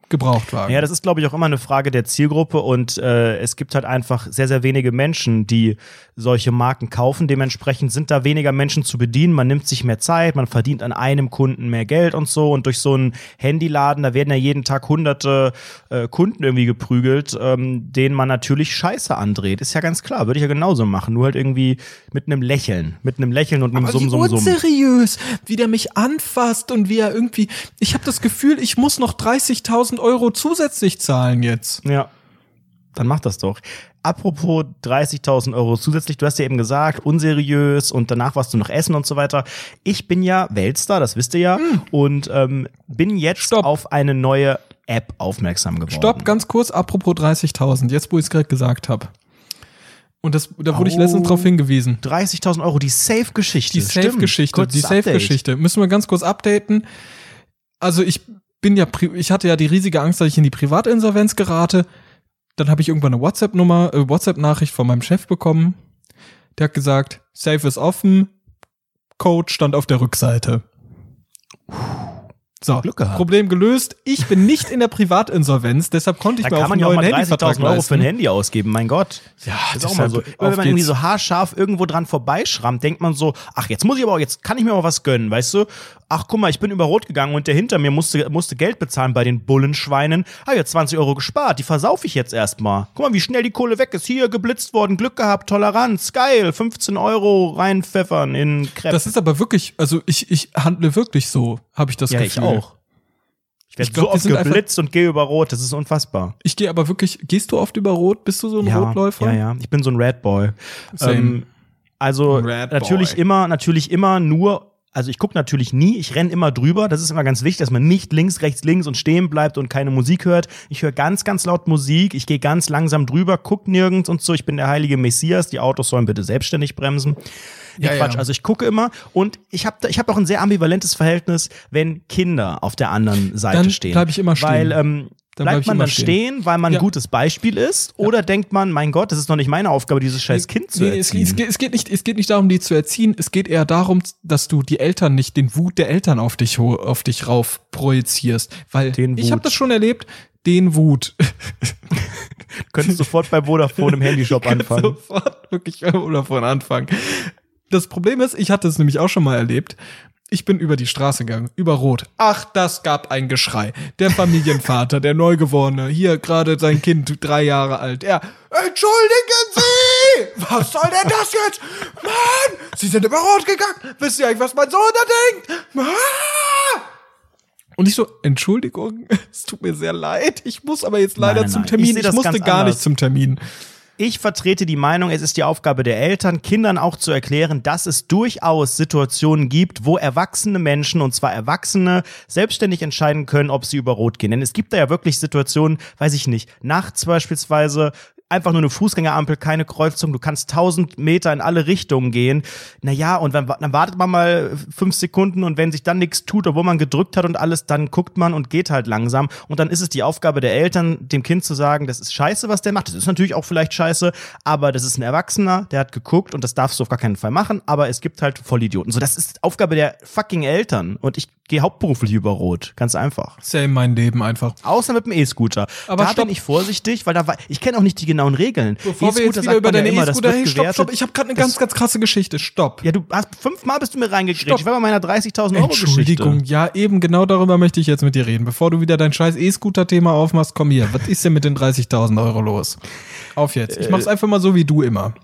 Gebrauchtwagen. Ja, das ist, glaube ich, auch immer eine Frage der Zielgruppe und äh, es gibt halt einfach sehr, sehr wenige Menschen, die solche Marken kaufen. Dementsprechend sind da weniger Menschen zu bedienen. Man nimmt sich mehr Zeit, man verdient an einem Kunden mehr Geld und so. Und durch so einen Handyladen, da werden ja jeden Tag hunderte äh, Kunden irgendwie geprügelt, ähm, denen man natürlich Scheiße andreht. Ist ja ganz klar, würde ich ja genauso machen. Nur halt irgendwie mit einem Lächeln. Mit einem Lächeln und einem Aber Summ, wie Summ, Summ. unseriös, wie der mich anfasst und wie er irgendwie, ich habe das Gefühl, ich muss noch 30.000 Euro zusätzlich zahlen jetzt. Ja. Dann mach das doch. Apropos 30.000 Euro zusätzlich, du hast ja eben gesagt, unseriös und danach warst du noch essen und so weiter. Ich bin ja Weltstar, das wisst ihr ja, und ähm, bin jetzt Stopp. auf eine neue App aufmerksam geworden. Stopp, ganz kurz, apropos 30.000, jetzt wo ich es gerade gesagt habe. Und das, da wurde ich Oh. letztens drauf hingewiesen. 30.000 Euro, die Safe-Geschichte. Die Safe-Geschichte, die. Safe-Geschichte. Müssen wir ganz kurz updaten. Also ich bin ja, ich hatte ja die riesige Angst, dass ich in die Privatinsolvenz gerate. Dann habe ich irgendwann eine WhatsApp-Nummer, äh, WhatsApp-Nachricht von meinem Chef bekommen. Der hat gesagt, Safe ist offen, Code stand auf der Rückseite. So. Problem gelöst. Ich bin nicht in der Privatinsolvenz, deshalb konnte ich Da mir auch man einen auch neuen mal Handyvertrag 30.000 Euro für ein. Handy ausgeben, mein Gott. Ja, Das ist auch mal so. Immer auf wenn man irgendwie so haarscharf irgendwo dran vorbeischrammt, denkt man so, ach, jetzt muss ich aber auch, jetzt kann ich mir mal was gönnen, weißt du? Ach, guck mal, ich bin über Rot gegangen und der hinter mir musste, musste Geld bezahlen bei den Bullenschweinen. Ah, jetzt 20 Euro gespart, die versaufe ich jetzt erstmal. Guck mal, wie schnell die Kohle weg ist. Hier, geblitzt worden, Glück gehabt, Toleranz, geil, 15 Euro reinpfeffern in Crepe. Das ist aber wirklich, also ich, ich handle wirklich so, habe ich das ja, ich Gefühl. auch. Ich werde Ich glaub, so oft geblitzt und gehe über Rot, das ist unfassbar. Ich gehe aber wirklich, gehst du oft über Rot? Bist du so ein Rotläufer? Ja, ja, ich bin so ein Red Boy. Ähm, also Red natürlich Boy. immer, natürlich immer nur, also ich gucke natürlich nie, ich renn immer drüber. Das ist immer ganz wichtig, dass man nicht links, rechts, links und stehen bleibt und keine Musik hört. Ich höre ganz, ganz laut Musik, ich gehe ganz langsam drüber, guck nirgends und so. Ich bin der heilige Messias, die Autos sollen bitte selbstständig bremsen. Ja, Quatsch, ja. also ich gucke immer und ich habe ich hab auch ein sehr ambivalentes Verhältnis, wenn Kinder auf der anderen Seite Dann stehen. bleib ich immer stehen. Weil ähm, Dann bleib bleibt ich man dann stehen. stehen, weil man Ja. ein gutes Beispiel ist? Oder denkt man, mein Gott, das ist noch nicht meine Aufgabe, dieses scheiß Kind zu Nee, es, erziehen? es, geht, es, geht nicht, es geht nicht darum, die zu erziehen. Es geht eher darum, dass du die Eltern nicht, den Wut der Eltern auf dich, auf dich rauf projizierst. Weil Den ich habe das schon erlebt, den Wut. Könntest sofort bei Vodafone im Handyshop anfangen. Sofort wirklich oder von Anfang. Das Problem ist, ich hatte es nämlich auch schon mal erlebt. Ich bin über die Straße gegangen, über Rot. Ach, das gab ein Geschrei. Der Familienvater, der Neugeborene, hier gerade sein Kind, drei Jahre alt. Er, entschuldigen Sie! Was soll denn das jetzt? Mann! Sie sind über Rot gegangen! Wisst ihr eigentlich, was mein Sohn da denkt? Ah! Und ich so, Entschuldigung, es tut mir sehr leid. Ich muss aber jetzt leider Nein, nein, zum. Ich Termin. Ich, das musste gar anders. nicht zum Termin. Ich vertrete die Meinung, es ist die Aufgabe der Eltern, Kindern auch zu erklären, dass es durchaus Situationen gibt, wo erwachsene Menschen, und zwar Erwachsene, selbstständig entscheiden können, ob sie über Rot gehen. Denn es gibt da ja wirklich Situationen, weiß ich nicht, nachts beispielsweise, einfach nur eine Fußgängerampel, keine Kreuzung, du kannst tausend Meter in alle Richtungen gehen. Naja, und dann, dann wartet man mal fünf Sekunden und wenn sich dann nichts tut, obwohl man gedrückt hat und alles, dann guckt man und geht halt langsam. Und dann ist es die Aufgabe der Eltern, dem Kind zu sagen, das ist scheiße, was der macht. Das ist natürlich auch vielleicht scheiße, aber das ist ein Erwachsener, der hat geguckt und das darfst du auf gar keinen Fall machen, aber es gibt halt Vollidioten. So, das ist Aufgabe der fucking Eltern. Und ich gehe hauptberuflich über Rot. Ganz einfach. Same mein Leben einfach. Außer mit dem E-Scooter. Aber da stopp. bin ich vorsichtig, weil da war, ich kenne auch nicht die genauen Regeln. Bevor wir jetzt E-Scooter wieder über ja deine das E-Scooter, hey, stopp, stopp, ich habe gerade eine ganz, ganz krasse Geschichte, stopp. Ja, du hast fünfmal bist du mir reingekriegt. Ich war bei meiner 30.000 Euro Entschuldigung, Geschichte. ja, eben genau darüber möchte ich jetzt mit dir reden. Bevor du wieder dein scheiß E-Scooter-Thema aufmachst, komm hier. Was ist denn mit den 30.000 Euro los? Auf jetzt. Ich mach's einfach mal so wie du immer.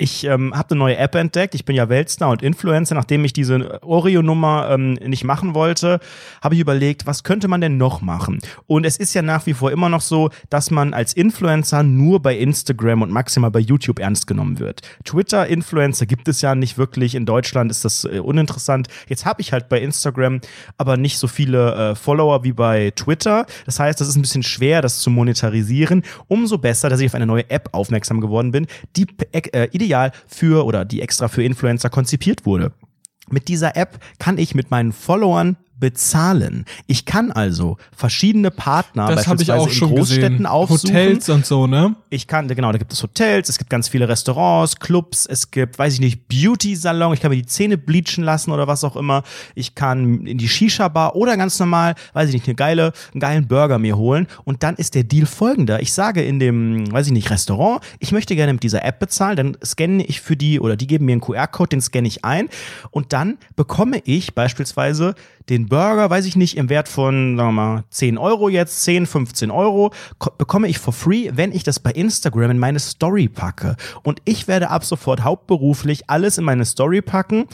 Ich ähm, habe eine neue App entdeckt. Ich bin ja Weltstar und Influencer. Nachdem ich diese Oreo-Nummer ähm, nicht machen wollte, habe ich überlegt, was könnte man denn noch machen? Und es ist ja nach wie vor immer noch so, dass man als Influencer nur bei Instagram und maximal bei YouTube ernst genommen wird. Twitter-Influencer gibt es ja nicht wirklich. In Deutschland ist das äh, uninteressant. Jetzt habe ich halt bei Instagram aber nicht so viele äh, Follower wie bei Twitter. Das heißt, das ist ein bisschen schwer, das zu monetarisieren. Umso besser, dass ich auf eine neue App aufmerksam geworden bin, die äh, ideal für oder die extra für Influencer konzipiert wurde. Mit dieser App kann ich mit meinen Followern bezahlen. Ich kann also verschiedene Partner Das habe ich beispielsweise auch schon in Großstädten gesehen. aufsuchen. Hotels und so, ne? Ich kann, genau, da gibt es Hotels, es gibt ganz viele Restaurants, Clubs, es gibt, weiß ich nicht, Beauty-Salon, ich kann mir die Zähne bleachen lassen oder was auch immer. Ich kann in die Shisha-Bar oder ganz normal, weiß ich nicht, eine geile, einen geilen Burger mir holen. Und dann ist der Deal folgender. Ich sage in dem, weiß ich nicht, Restaurant, ich möchte gerne mit dieser App bezahlen, dann scanne ich für die oder die geben mir einen QR-Code, den scanne ich ein und dann bekomme ich beispielsweise den Burger, weiß ich nicht, im Wert von, sagen wir mal, 10 Euro jetzt, 10, 15 Euro, ko- bekomme ich for free, wenn ich das bei Instagram in meine Story packe. Und ich werde ab sofort hauptberuflich alles in meine Story packen.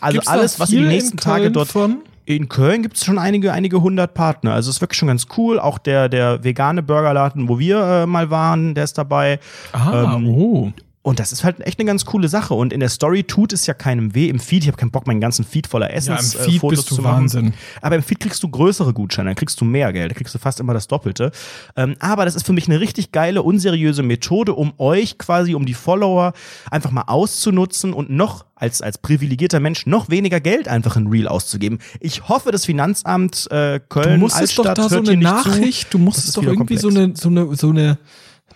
Also Gibt's alles, was den in nächsten Tage dort von? in Köln gibt es schon einige, einige hundert Partner. Also es ist wirklich schon ganz cool. Auch der, der vegane Burgerladen, wo wir äh, mal waren, der ist dabei. Ah, Ähm, oh. Und das ist halt echt eine ganz coole Sache. Und in der Story tut es ja keinem weh. Im Feed, ich habe keinen Bock, meinen ganzen Feed voller Essens Ja, im Feed äh, Fotos bist du zu machen. Wahnsinn. Aber im Feed kriegst du größere Gutscheine, dann kriegst du mehr Geld, da kriegst du fast immer das Doppelte. Ähm, aber das ist für mich eine richtig geile, unseriöse Methode, um euch quasi, um die Follower einfach mal auszunutzen und noch als, als privilegierter Mensch noch weniger Geld einfach in Real auszugeben. Ich hoffe, das Finanzamt äh, Köln, Du musstest doch Altstadt da so eine nicht zu. Nachricht, du musstest doch irgendwie so komplex. eine, so eine, so eine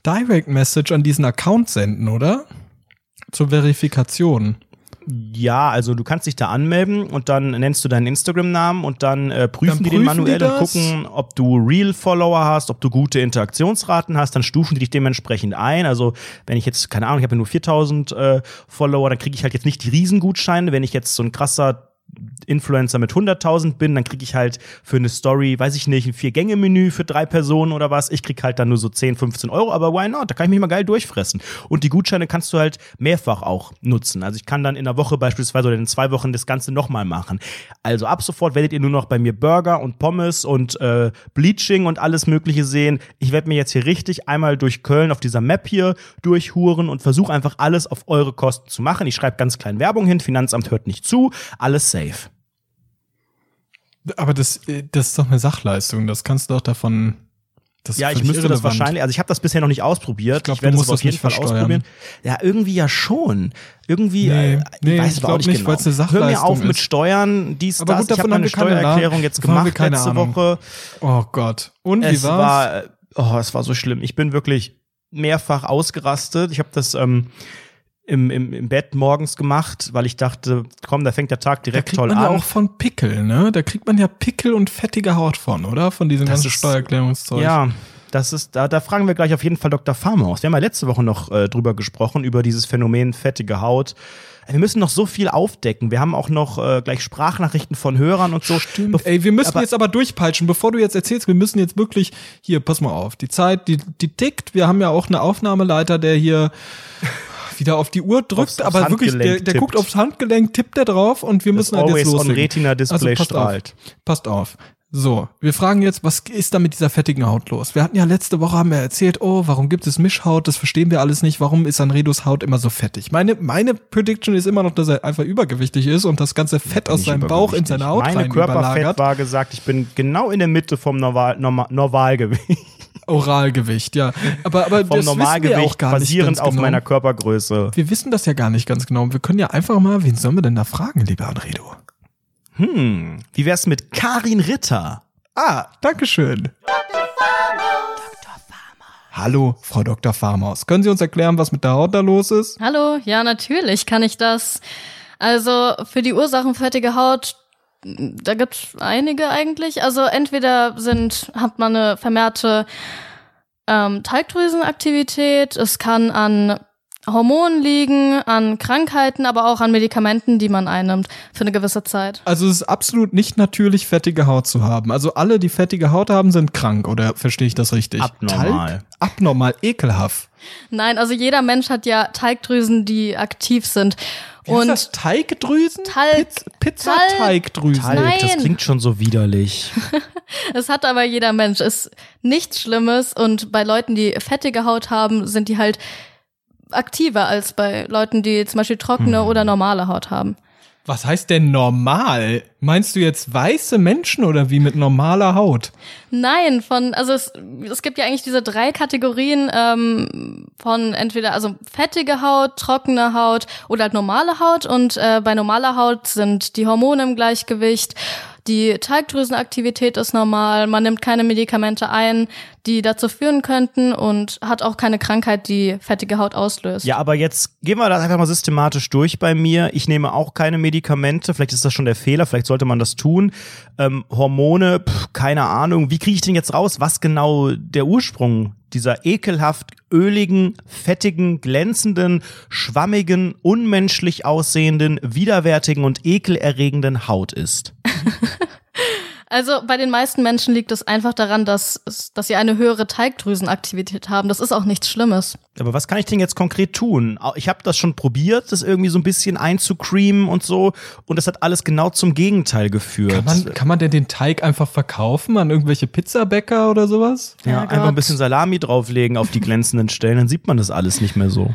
Direct Message an diesen Account senden, oder? Zur Verifikation. Ja, also du kannst dich da anmelden und dann nennst du deinen Instagram-Namen und dann äh, prüfen Dann die den prüfen manuell die und gucken, ob du Real-Follower hast, ob du gute Interaktionsraten hast, dann stufen die dich dementsprechend ein. Also wenn ich jetzt, keine Ahnung, ich habe ja nur 4000 äh, Follower, dann kriege ich halt jetzt nicht die Riesengutscheine. Wenn ich jetzt so ein krasser Influencer mit 100.000 bin, dann kriege ich halt für eine Story, weiß ich nicht, ein Vier-Gänge-Menü für drei Personen oder was. Ich krieg halt dann nur so 10, 15 Euro, aber why not? Da kann ich mich mal geil durchfressen. Und die Gutscheine kannst du halt mehrfach auch nutzen. Also ich kann dann in der Woche beispielsweise oder in zwei Wochen das Ganze nochmal machen. Also ab sofort werdet ihr nur noch bei mir Burger und Pommes und äh, Bleaching und alles Mögliche sehen. Ich werde mir jetzt hier richtig einmal durch Köln auf dieser Map hier durchhuren und versuche einfach alles auf eure Kosten zu machen. Ich schreibe ganz klein Werbung hin, Finanzamt hört nicht zu, alles safe. Aber das, äh, das ist doch eine Sachleistung. Das kannst du doch davon. Das ist Ja, ich müsste das irrelevant. wahrscheinlich, also ich habe das bisher noch nicht ausprobiert. Ich glaub, werde du es auf das jeden nicht Fall versteuern. ausprobieren. Ja, irgendwie ja schon. Irgendwie, Nee, äh, nee, ich weiß ich aber glaub auch nicht genau. weil's eine Hör mir Sachleistung auf mit ist. Steuern, dies, Aber das. gut, ich habe meine Steuererklärung jetzt gemacht letzte Ahnung. Woche. Oh Gott. Und wie Es war's? war, äh, oh, es war so schlimm. Ich bin wirklich mehrfach ausgerastet. Ich habe das ähm, im, im, im Bett morgens gemacht, weil ich dachte, komm, da fängt der Tag da direkt kriegt toll man an. ja auch von Pickel, ne? Da kriegt man ja Pickel und fettige Haut von, oder? Von diesem Das ganzen ist- Steuererklärungszeug. Ja, das ist, da, da fragen wir gleich auf jeden Fall Dr. Farmaus. Wir haben ja letzte Woche noch äh, drüber gesprochen, über dieses Phänomen fettige Haut. Wir müssen noch so viel aufdecken. Wir haben auch noch äh, gleich Sprachnachrichten von Hörern und so. Stimmt. Ey, wir müssen aber- jetzt aber durchpeitschen, bevor du jetzt erzählst, wir müssen jetzt wirklich, hier, pass mal auf, die Zeit, die, die tickt. Wir haben ja auch einen Aufnahmeleiter, der hier wieder auf die Uhr drückt, Aufs- aufs aber wirklich, der, der guckt aufs Handgelenk, tippt der drauf und wir Das müssen halt jetzt Always on loslegen. Retina Display passt strahlt. Auf, passt auf. So, wir fragen jetzt, was ist da mit dieser fettigen Haut los? Wir hatten ja letzte Woche haben wir erzählt, oh, warum gibt es Mischhaut? Das verstehen wir alles nicht. Warum ist Sanredos Haut immer so fettig? Meine, meine Prediction ist immer noch, dass er einfach übergewichtig ist und das ganze Fett aus seinem Bauch in seine Haut Meine rein überlagert. Körperfettwaage gesagt, ich bin genau in der Mitte vom Normal, Normal, Normalgewicht. Oralgewicht, ja. Aber, aber Vom das wissen wir Normalgewicht auch gar nicht basierend auf genau. meiner Körpergröße. Wir wissen das ja gar nicht ganz genau. Wir können ja einfach mal, wen sollen wir denn da fragen, lieber Anredo? Hm, wie wär's mit Karin Ritter? Ah, Dankeschön. Hallo, Frau Dr. Farmaus. Können Sie uns erklären, was mit der Haut da los ist? Hallo, ja, natürlich kann ich das. Also für die Ursachen fettige Haut, da gibt's einige eigentlich. Also entweder sind, hat man eine vermehrte ähm, Teigdrüsenaktivität, es kann an Hormonen liegen, an Krankheiten, aber auch an Medikamenten, die man einnimmt für eine gewisse Zeit. Also es ist absolut nicht natürlich, fettige Haut zu haben. Also alle, die fettige Haut haben, sind krank, oder verstehe ich das richtig? Abnormal. Talg? Abnormal, ekelhaft. Nein, also jeder Mensch hat ja Teigdrüsen, die aktiv sind. Wie Und das? Teigdrüsen? Talg- Piz Pizza-Teigdrüsen. Talg, das Nein. klingt schon so widerlich. Es hat aber jeder Mensch. Ist nichts Schlimmes und bei Leuten, die fettige Haut haben, sind die halt aktiver als bei Leuten, die zum Beispiel trockene oder normale Haut haben. Was heißt denn normal? Meinst du jetzt weiße Menschen oder wie mit normaler Haut? Nein, von, also es, es gibt ja eigentlich diese drei Kategorien ähm, von entweder, also fettige Haut, trockene Haut oder halt normale Haut. Und äh, bei normaler Haut sind die Hormone im Gleichgewicht, die Teigdrüsenaktivität ist normal, man nimmt keine Medikamente ein, die dazu führen könnten und hat auch keine Krankheit, die fettige Haut auslöst. Ja, aber jetzt gehen wir das einfach mal systematisch durch bei mir. Ich nehme auch keine Medikamente. Vielleicht ist das schon der Fehler. Vielleicht sollte man das tun. Ähm, Hormone, pff, keine Ahnung. Wie kriege ich denn jetzt raus, was genau der Ursprung dieser ekelhaft öligen, fettigen, glänzenden, schwammigen, unmenschlich aussehenden, widerwärtigen und ekelerregenden Haut ist? Also bei den meisten Menschen liegt es einfach daran, dass, dass sie eine höhere Teigdrüsenaktivität haben. Das ist auch nichts Schlimmes. Aber was kann ich denn jetzt konkret tun? Ich habe das schon probiert, das irgendwie so ein bisschen einzucreamen und so. Und das hat alles genau zum Gegenteil geführt. Kann man, kann man denn den Teig einfach verkaufen an irgendwelche Pizzabäcker oder sowas? Ja, Ja, einfach ein bisschen Salami drauflegen auf die glänzenden Stellen, dann sieht man das alles nicht mehr so.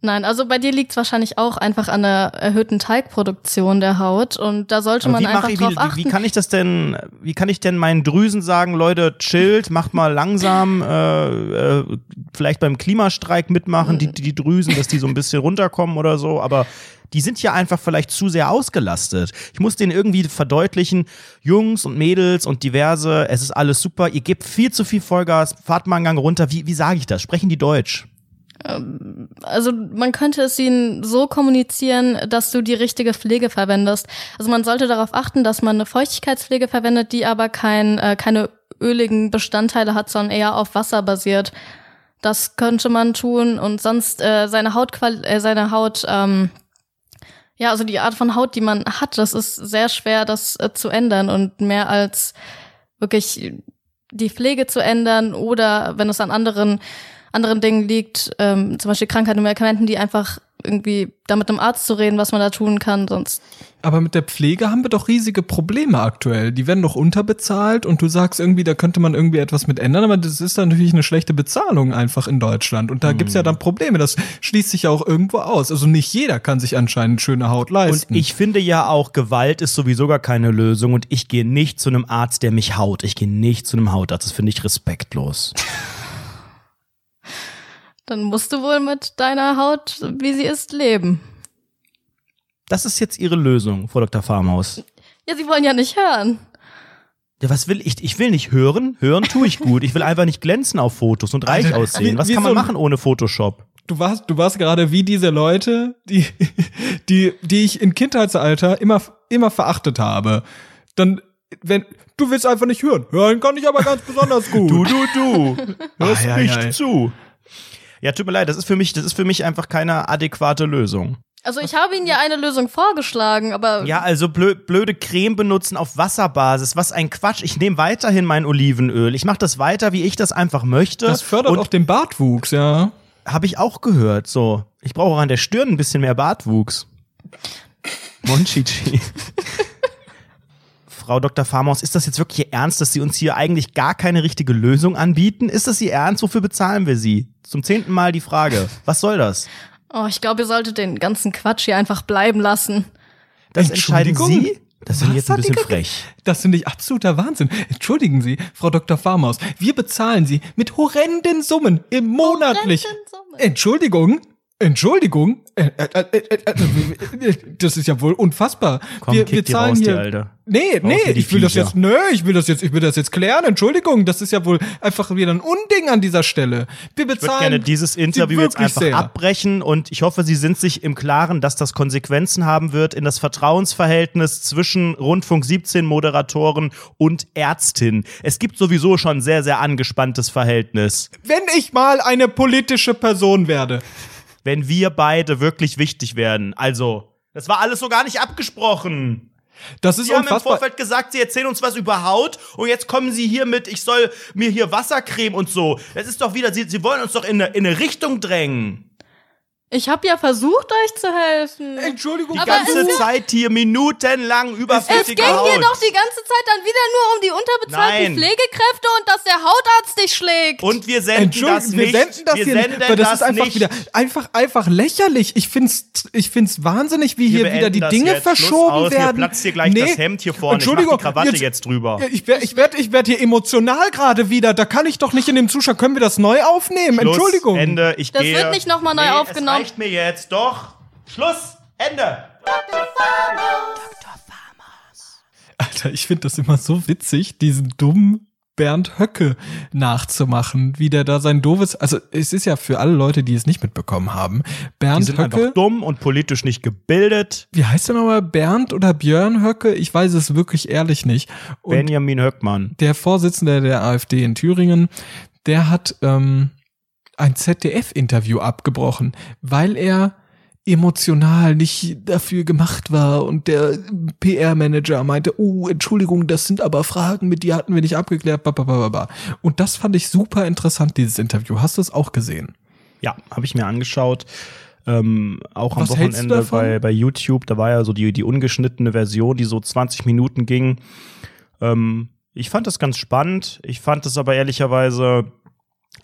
Nein, also bei dir liegt es wahrscheinlich auch einfach an der erhöhten Teigproduktion der Haut und da sollte man einfach ich, drauf wie, achten. wie, kann ich das denn, wie kann ich denn meinen Drüsen sagen, Leute, chillt, macht mal langsam, äh, äh, vielleicht beim Klimastreik mitmachen, die, die, die Drüsen, dass die so ein bisschen runterkommen oder so, aber die sind ja einfach vielleicht zu sehr ausgelastet. Ich muss denen irgendwie verdeutlichen, Jungs und Mädels und diverse, es ist alles super, ihr gebt viel zu viel Vollgas, fahrt mal einen Gang runter. Wie, wie sage ich das? Sprechen die Deutsch? Also man könnte es ihnen so kommunizieren, dass du die richtige Pflege verwendest. Also man sollte darauf achten, dass man eine Feuchtigkeitspflege verwendet, die aber kein, äh, keine öligen Bestandteile hat, sondern eher auf Wasser basiert. Das könnte man tun und sonst äh, seine Hautqual äh, seine Haut ähm, ja, also die Art von Haut, die man hat, das ist sehr schwer, das äh, zu ändern und mehr als wirklich die Pflege zu ändern oder wenn es an anderen anderen Dingen liegt, ähm, zum Beispiel Krankheiten und Medikamenten, die einfach irgendwie da mit einem Arzt zu reden, was man da tun kann, sonst Aber mit der Pflege haben wir doch riesige Probleme aktuell. Die werden doch unterbezahlt und du sagst irgendwie, da könnte man irgendwie etwas mit ändern, aber das ist dann natürlich eine schlechte Bezahlung einfach in Deutschland. Und da gibt's ja dann Probleme. Das schließt sich ja auch irgendwo aus. Also nicht jeder kann sich anscheinend schöne Haut Und leisten. ich finde ja auch, Gewalt ist sowieso gar keine Lösung und ich gehe nicht zu einem Arzt, der mich haut. Ich gehe nicht zu einem Hautarzt. Das finde ich respektlos. dann musst du wohl mit deiner Haut, wie sie ist, leben. Das ist jetzt Ihre Lösung, Frau Dr. Farmhaus. Ja, sie wollen ja nicht hören. Ja, was will ich? Ich will nicht hören. Hören tue ich gut. Ich will einfach nicht glänzen auf Fotos und reich Alter, aussehen. wie- Was wie kann man so machen ohne Photoshop? Du warst, du warst gerade wie diese Leute, die, die, die ich in Kindheitsalter immer, immer verachtet habe. Dann wenn du willst einfach nicht hören. Hören kann ich aber ganz besonders gut. Du, du, du. Hörst Ah, ja, nicht ja. zu. Ja, tut mir leid, das ist für mich, das ist für mich einfach keine adäquate Lösung. Also ich habe Ihnen ja eine Lösung vorgeschlagen, aber Ja, also blö blöde Creme benutzen auf Wasserbasis. Was ein Quatsch. Ich nehme weiterhin mein Olivenöl. Ich mache das weiter, wie ich das einfach möchte. das fördert Und auch den Bartwuchs, ja. habe ich auch gehört. So, ich brauche auch an der Stirn ein bisschen mehr Bartwuchs. Monchichi. Frau Dr. Farmaus, ist das jetzt wirklich Ihr Ernst, dass Sie uns hier eigentlich gar keine richtige Lösung anbieten? Ist das Ihr Ernst? Wofür bezahlen wir Sie? Zum zehnten Mal die Frage. Was soll das? oh, ich glaube, ihr solltet den ganzen Quatsch hier einfach bleiben lassen. Das entscheiden Entschuldigung? Sie? Das sind Was jetzt ein bisschen frech. Das finde ich absoluter Wahnsinn. Entschuldigen Sie, Frau Dr. Farmaus, wir bezahlen Sie mit horrenden Summen im monatlich. Horrenden Summen. Entschuldigung? Entschuldigung? Äh, äh, äh, das ist ja wohl unfassbar. Komm, wir, wir die zahlen raus, die hier. Alte. Nee, nee, hier die ich will das Viecher. jetzt, nö, ich will das jetzt, ich will das jetzt klären. Entschuldigung, das ist ja wohl einfach wieder ein Unding an dieser Stelle. Wir Ich würde bezahlen. gerne dieses Interview jetzt einfach sehr. abbrechen und ich hoffe, Sie sind sich im Klaren, dass das Konsequenzen haben wird in das Vertrauensverhältnis zwischen Rundfunk 17 Moderatoren und Ärztin. Es gibt sowieso schon ein sehr, sehr angespanntes Verhältnis. Wenn ich mal eine politische Person werde. Wenn wir beide wirklich wichtig werden. Also, das war alles so gar nicht abgesprochen. Das ist Sie haben im unfassbar. Vorfeld gesagt, Sie erzählen uns was über Haut und jetzt kommen Sie hier mit, ich soll mir hier Wassercreme und so. Das ist doch wieder, Sie, Sie wollen uns doch in eine, in eine Richtung drängen. Ich habe ja versucht, euch zu helfen. Entschuldigung, Die ganze es- Zeit hier minutenlang Es überflüssige ging Haut. hier doch die ganze Zeit dann wieder nur um die unterbezahlten Nein. Pflegekräfte und dass der Hautarzt dich schlägt. und wir senden das Entschuldigung, wir nicht. senden das wir hier senden nicht, weil das, das ist einfach nicht. wieder einfach einfach lächerlich. Ich find's ich find's wahnsinnig, wie Wir hier wieder die Dinge jetzt. Verschoben aus. Mir werden. platzt hier gleich das Hemd hier vorne. Ich mach Entschuldigung, die Krawatte jetzt drüber. Ich werde ich werd, ich werd hier emotional gerade wieder. Da kann ich doch nicht in dem Zustand. Können wir das neu aufnehmen? Schluss, Entschuldigung. Ende, ich Das gehe. wird nicht noch mal neu nee, aufgenommen. Reicht mir jetzt, doch. Schluss, Ende. Alter, ich finde das immer so witzig, diesen dummen Bernd Höcke nachzumachen, wie der da sein doofes, also es ist ja für alle Leute, die es nicht mitbekommen haben, Die Bernd sind Höcke, einfach dumm und politisch nicht gebildet. wie heißt der nochmal, Bernd oder Björn Höcke? Ich weiß es wirklich ehrlich nicht. Und Benjamin Höckmann. der Vorsitzende der AfD in Thüringen, der hat ähm, ein ZDF-Interview abgebrochen, weil er emotional nicht dafür gemacht war und der PR-Manager meinte, oh, Entschuldigung, das sind aber Fragen, mit die hatten wir nicht abgeklärt, babababa. Und das fand ich super interessant, dieses Interview. Hast du es auch gesehen? Ja, habe ich mir angeschaut. Ähm, auch am Was Wochenende bei, bei YouTube. Da war ja so die, die ungeschnittene Version, die so 20 Minuten ging. Ähm, ich fand das ganz spannend. Ich fand das aber ehrlicherweise,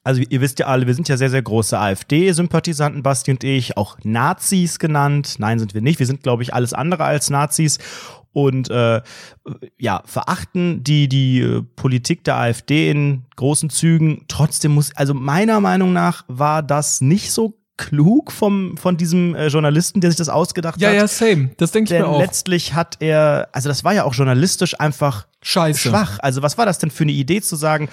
also ihr wisst ja alle, wir sind ja sehr, sehr große AfD-Sympathisanten, Basti und ich, auch Nazis genannt. Nein, sind wir nicht. Wir sind, glaube ich, alles andere als Nazis. Und äh, ja, verachten die, die äh, Politik der AfD in großen Zügen. Trotzdem muss, also meiner Meinung nach war das nicht so klug vom, von diesem äh, Journalisten, der sich das ausgedacht Ja, hat. ja, same. Das denke ich mir auch. letztlich hat er, also das war ja auch journalistisch einfach Scheiße. schwach. Also was war das denn für eine Idee zu sagen,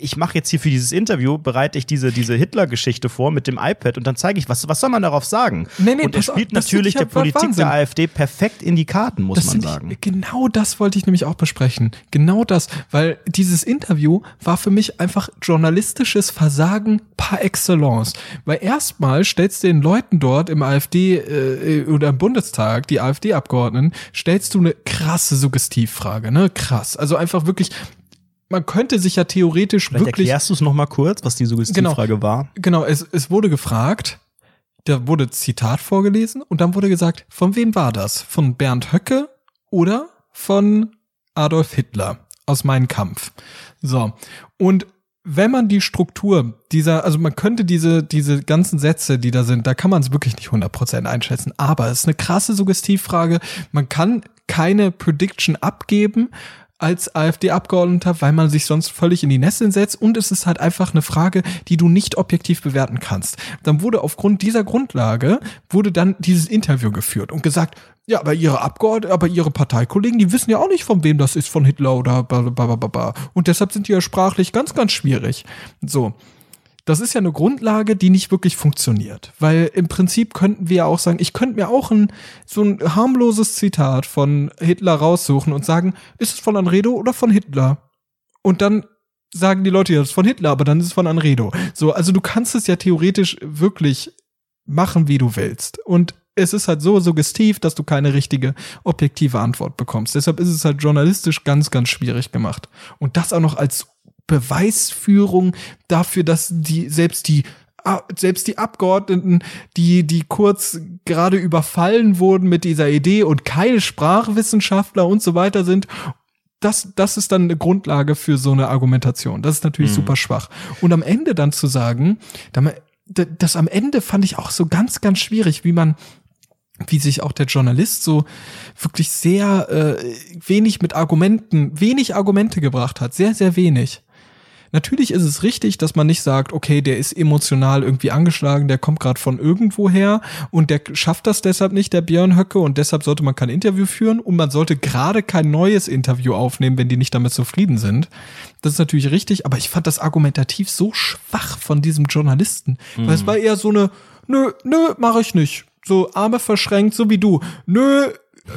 ich mache jetzt hier für dieses Interview, bereite ich diese, diese Hitler-Geschichte vor mit dem iPad und dann zeige ich, was, was soll man darauf sagen? Nee, nee, und er auf, spielt das natürlich der Politik Wahnsinn. der AfD perfekt in die Karten, muss Das man sagen. Ich, genau das wollte ich nämlich auch besprechen. Genau das, weil dieses Interview war für mich einfach journalistisches Versagen par excellence. Weil erstmal stellst du den Leuten dort im AfD äh, oder im Bundestag, die AfD-Abgeordneten, stellst du eine krasse Suggestivfrage, ne? Krass. Also einfach wirklich, man könnte sich ja theoretisch Vielleicht wirklich erklärst du es nochmal kurz, was die Suggestivfrage war. Genau, es, es wurde gefragt, da wurde Zitat vorgelesen und dann wurde gesagt, von wem war das? Von Bernd Höcke oder von Adolf Hitler aus Mein Kampf? So. Und wenn man die Struktur dieser, also man könnte diese, diese ganzen Sätze, die da sind, da kann man es wirklich nicht 100% einschätzen, aber es ist eine krasse Suggestivfrage. Man kann keine Prediction abgeben als AfD-Abgeordneter, weil man sich sonst völlig in die Nesseln setzt und es ist halt einfach eine Frage, die du nicht objektiv bewerten kannst. Dann wurde aufgrund dieser Grundlage, wurde dann dieses Interview geführt und gesagt, ja, aber ihre Abgeordneten, aber ihre Parteikollegen, die wissen ja auch nicht, von wem das ist, von Hitler oder bla bla bla bla bla. Und deshalb sind die ja sprachlich ganz, ganz schwierig. So. Das ist ja eine Grundlage, die nicht wirklich funktioniert. Weil im Prinzip könnten wir ja auch sagen, ich könnte mir auch ein, so ein harmloses Zitat von Hitler raussuchen und sagen, ist es von Anredo oder von Hitler? Und dann sagen die Leute, ja, das ist von Hitler, aber dann ist es von Anredo. So, also du kannst es ja theoretisch wirklich machen, wie du willst. Und es ist halt so suggestiv, dass du keine richtige objektive Antwort bekommst. Deshalb ist es halt journalistisch ganz, ganz schwierig gemacht. Und das auch noch als Beweisführung dafür, dass die, selbst die selbst die Abgeordneten, die, die kurz gerade überfallen wurden mit dieser Idee und keine Sprachwissenschaftler und so weiter sind, das, das ist dann eine Grundlage für so eine Argumentation. Das ist natürlich mhm. super schwach. Und am Ende dann zu sagen, das am Ende fand ich auch so ganz, ganz schwierig, wie man wie sich auch der Journalist so wirklich sehr äh, wenig mit Argumenten, wenig Argumente gebracht hat, sehr, sehr wenig. Natürlich ist es richtig, dass man nicht sagt, okay, der ist emotional irgendwie angeschlagen, der kommt gerade von irgendwoher und der schafft das deshalb nicht, der Björn Höcke, und deshalb sollte man kein Interview führen und man sollte gerade kein neues Interview aufnehmen, wenn die nicht damit zufrieden sind. Das ist natürlich richtig, aber ich fand das argumentativ so schwach von diesem Journalisten, mhm. weil es war eher so eine, nö, nö, mache ich nicht so Arme verschränkt, so wie du. Nö,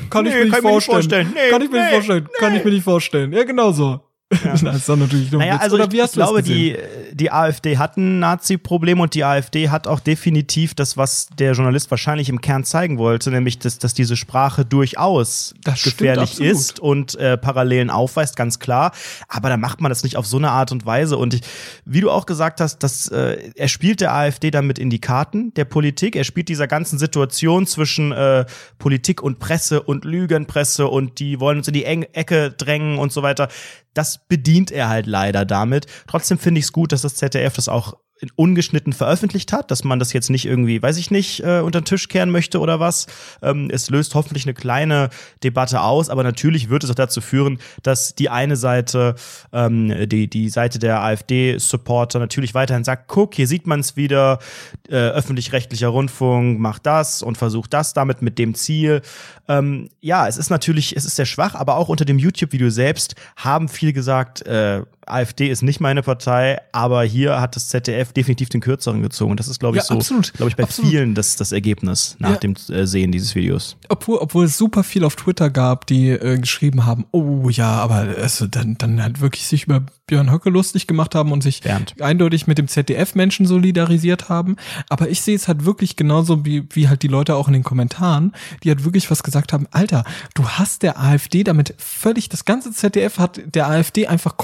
kann nee, ich mir nicht vorstellen. Mir nicht vorstellen. Nee, kann ich mir nicht vorstellen. Kann ich mir nicht vorstellen. Ja, genau so. Ja. das ist dann natürlich naja, also Oder wie hast ich, glaube, die, die AfD hat ein Nazi-Problem und die AfD hat auch definitiv das, was der Journalist wahrscheinlich im Kern zeigen wollte, nämlich, dass, dass diese Sprache durchaus das gefährlich ist und äh, Parallelen aufweist, ganz klar. Aber da macht man das nicht auf so eine Art und Weise. Und ich, wie du auch gesagt hast, dass, äh, er spielt der AfD damit in die Karten der Politik. Er spielt dieser ganzen Situation zwischen äh, Politik und Presse und Lügenpresse und die wollen uns in die Ecke drängen und so weiter das bedient er halt leider damit. Trotzdem finde ich es gut, dass das ZDF das auch ungeschnitten veröffentlicht hat, dass man das jetzt nicht irgendwie, weiß ich nicht, äh, unter den Tisch kehren möchte oder was. Ähm, es löst hoffentlich eine kleine Debatte aus, aber natürlich wird es auch dazu führen, dass die eine Seite, ähm, die, die Seite der AfD-Supporter natürlich weiterhin sagt, guck, hier sieht man es wieder, äh, öffentlich-rechtlicher Rundfunk macht das und versucht das damit mit dem Ziel. Ähm, ja, es ist natürlich, es ist sehr schwach, aber auch unter dem YouTube-Video selbst haben viele gesagt, äh, AfD ist nicht meine Partei, aber hier hat das ZDF definitiv den kürzeren gezogen. Das ist, glaube ich, ja, so, glaube ich, bei absolut. vielen das, das Ergebnis nach ja. dem äh, Sehen dieses Videos. Obwohl, obwohl es super viel auf Twitter gab, die äh, geschrieben haben, oh ja, aber also dann, dann halt wirklich sich über Björn Höcke lustig gemacht haben und sich Bernd. eindeutig mit dem ZDF-Menschen solidarisiert haben. Aber ich sehe es halt wirklich genauso wie, wie halt die Leute auch in den Kommentaren, die halt wirklich was gesagt haben, Alter, du hast der AfD damit völlig, das ganze ZDF hat der AfD einfach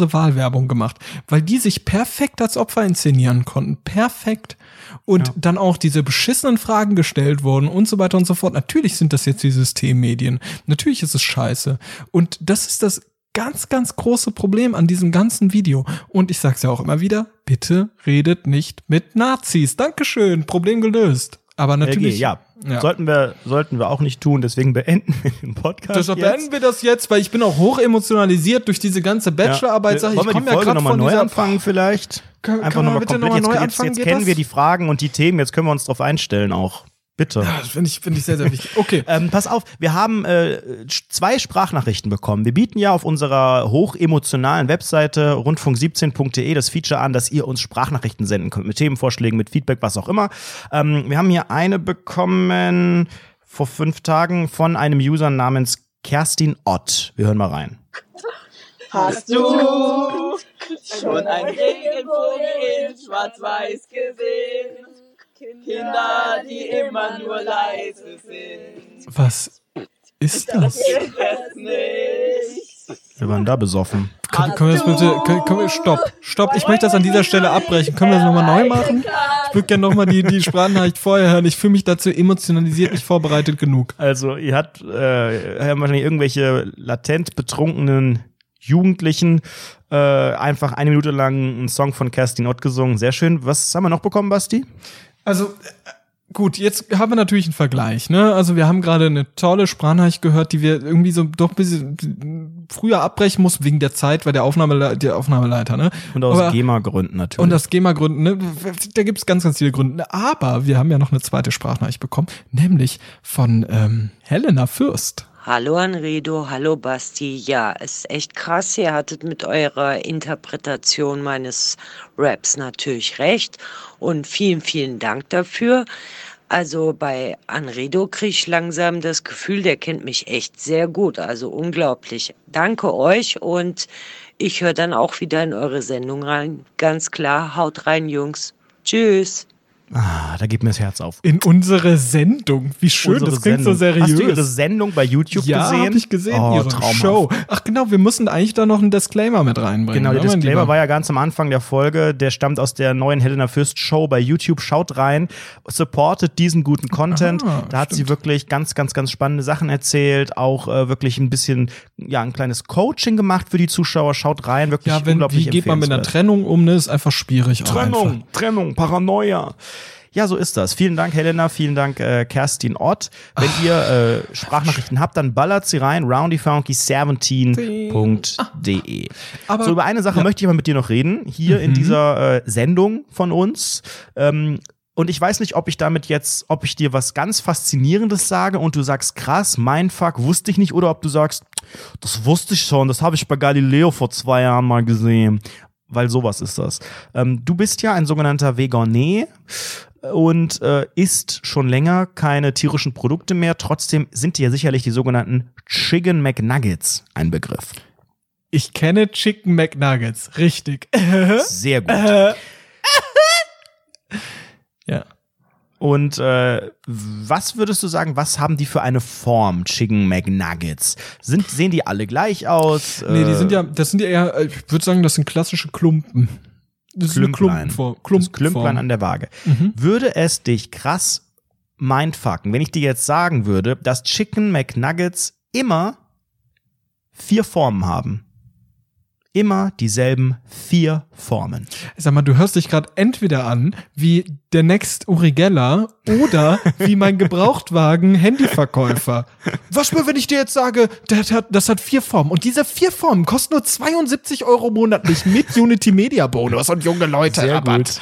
kostenlose Wahlwerbung gemacht, weil die sich perfekt als Opfer inszenieren konnten. Perfekt. Und ja. dann auch diese beschissenen Fragen gestellt wurden und so weiter und so fort. Natürlich sind das jetzt die Systemmedien. Natürlich ist es scheiße. Und das ist das ganz, ganz große Problem an diesem ganzen Video. Und ich sag's ja auch immer wieder, bitte redet nicht mit Nazis. Dankeschön, Problem gelöst. Aber natürlich. LG, ja. ja. Sollten wir, sollten wir auch nicht tun, deswegen beenden wir den Podcast. Deshalb beenden wir das jetzt, weil ich bin auch hoch emotionalisiert durch diese ganze Bachelorarbeit. Ja. Wollen die Folge ja nochmal neu anfangen vielleicht? Können, Einfach nochmal komplett. Noch jetzt, jetzt, jetzt kennen wir die Fragen und die Themen, jetzt können wir uns drauf einstellen auch. Bitte. Ja, das finde ich, find ich sehr, sehr wichtig. Okay. ähm, pass auf, wir haben äh, zwei Sprachnachrichten bekommen. Wir bieten ja auf unserer hochemotionalen Webseite rundfunk17.de das Feature an, dass ihr uns Sprachnachrichten senden könnt mit Themenvorschlägen, mit Feedback, was auch immer. Ähm, wir haben hier eine bekommen vor fünf Tagen von einem User namens Kerstin Ott. Wir hören mal rein. Hast du schon ein Regenbogen in Schwarz-Weiß gesehen? Kinder, die immer nur leise sind. Was ist das? Wir waren da besoffen. Können, können wir das bitte, können, können wir, stopp, stopp, ich möchte das an dieser Stelle abbrechen. Können wir das nochmal neu machen? Ich würde gerne nochmal die, die Sprachnachricht vorher hören. Ich fühle mich dazu emotionalisiert, nicht vorbereitet genug. Also, ihr habt, äh, haben wahrscheinlich irgendwelche latent betrunkenen Jugendlichen äh, einfach eine Minute lang einen Song von Kerstin Ott gesungen. Sehr schön. Was haben wir noch bekommen, Basti? Also äh, gut, jetzt haben wir natürlich einen Vergleich, ne? Also wir haben gerade eine tolle Sprachnachricht gehört, die wir irgendwie so doch ein bisschen früher abbrechen mussten wegen der Zeit, weil der Aufnahme der Aufnahmeleiter, ne? Und aus GEMA-Gründen natürlich. Und aus GEMA-Gründen, ne? Da gibt's ganz, ganz viele Gründe. Aber wir haben ja noch eine zweite Sprachnachricht bekommen, nämlich von ähm, Helena Fürst. Hallo Anredo, hallo Basti. Ja, ist echt krass. Ihr hattet mit eurer Interpretation meines Raps natürlich recht. Und vielen, vielen Dank dafür. Also bei Anredo kriege ich langsam das Gefühl, der kennt mich echt sehr gut. Also unglaublich. Danke euch und ich höre dann auch wieder in eure Sendung rein. Ganz klar, haut rein, Jungs. Tschüss. Ah, da geht mir das Herz auf. In unsere Sendung. Wie schön, Unsere das klingt Sendung. so seriös. Hast du ihre Sendung bei YouTube ja, gesehen? hab ich gesehen, Oh, ihre traumhaft. Show. Ach genau, wir mussten eigentlich da noch einen Disclaimer mit reinbringen. Genau, der ne, mein Disclaimer war ja ganz am Anfang der Folge. Der stammt aus der neuen Helena Fürst Show bei YouTube. Schaut rein, supportet diesen guten Content. Ah, da hat sie stimmt. wirklich ganz, ganz, ganz spannende Sachen erzählt. Auch äh, wirklich ein bisschen, ja, ein kleines Coaching gemacht für die Zuschauer. Schaut rein, wirklich Ja, wenn, unglaublich wie geht man mit einer. Trennung um, ne? Ist einfach schwierig. auch Einfach. Trennung, Trennung, Paranoia. Ja, so ist das. Vielen Dank, Helena. Vielen Dank, äh, Kerstin Ott. Wenn ihr äh, Sprachnachrichten habt, dann ballert sie rein. roundyfunky17.de. Aber- So, über eine Sache möchte ich mal mit dir noch reden. Hier in dieser äh, Sendung von uns. Ähm, und ich weiß nicht, ob ich damit jetzt, ob ich dir was ganz Faszinierendes sage und du sagst, krass, mein Fuck, wusste ich nicht, oder ob du sagst, das wusste ich schon, das habe ich bei Galileo vor zwei Jahren mal gesehen. Weil sowas ist das. Ähm, du bist ja ein sogenannter Vegané und äh, isst schon länger keine tierischen Produkte mehr. Trotzdem sind dir sicherlich die sogenannten Chicken McNuggets ein Begriff. Ich kenne Chicken McNuggets. Richtig. Sehr gut. ja. Und äh, was würdest du sagen, was haben die für eine Form, Chicken McNuggets? Sind, sehen die alle gleich aus? Nee, die Äh, sind ja, das sind ja eher, äh, ich würde sagen, das sind klassische Klumpen. Das ist Klümplein. Klumpenform. Das Klumpenform. Klümplein an der Waage. Mhm. Würde es dich krass mindfucken, wenn ich dir jetzt sagen würde, dass Chicken McNuggets immer vier Formen haben? Immer dieselben vier Formen. Sag mal, du hörst dich gerade entweder an wie der Next Uri Geller oder wie mein Gebrauchtwagen-Handyverkäufer. Was mir, wenn ich dir jetzt sage, das hat, das hat vier Formen und diese vier Formen kosten nur 72 Euro monatlich mit Unity Media Bonus und junge Leute Rabatt.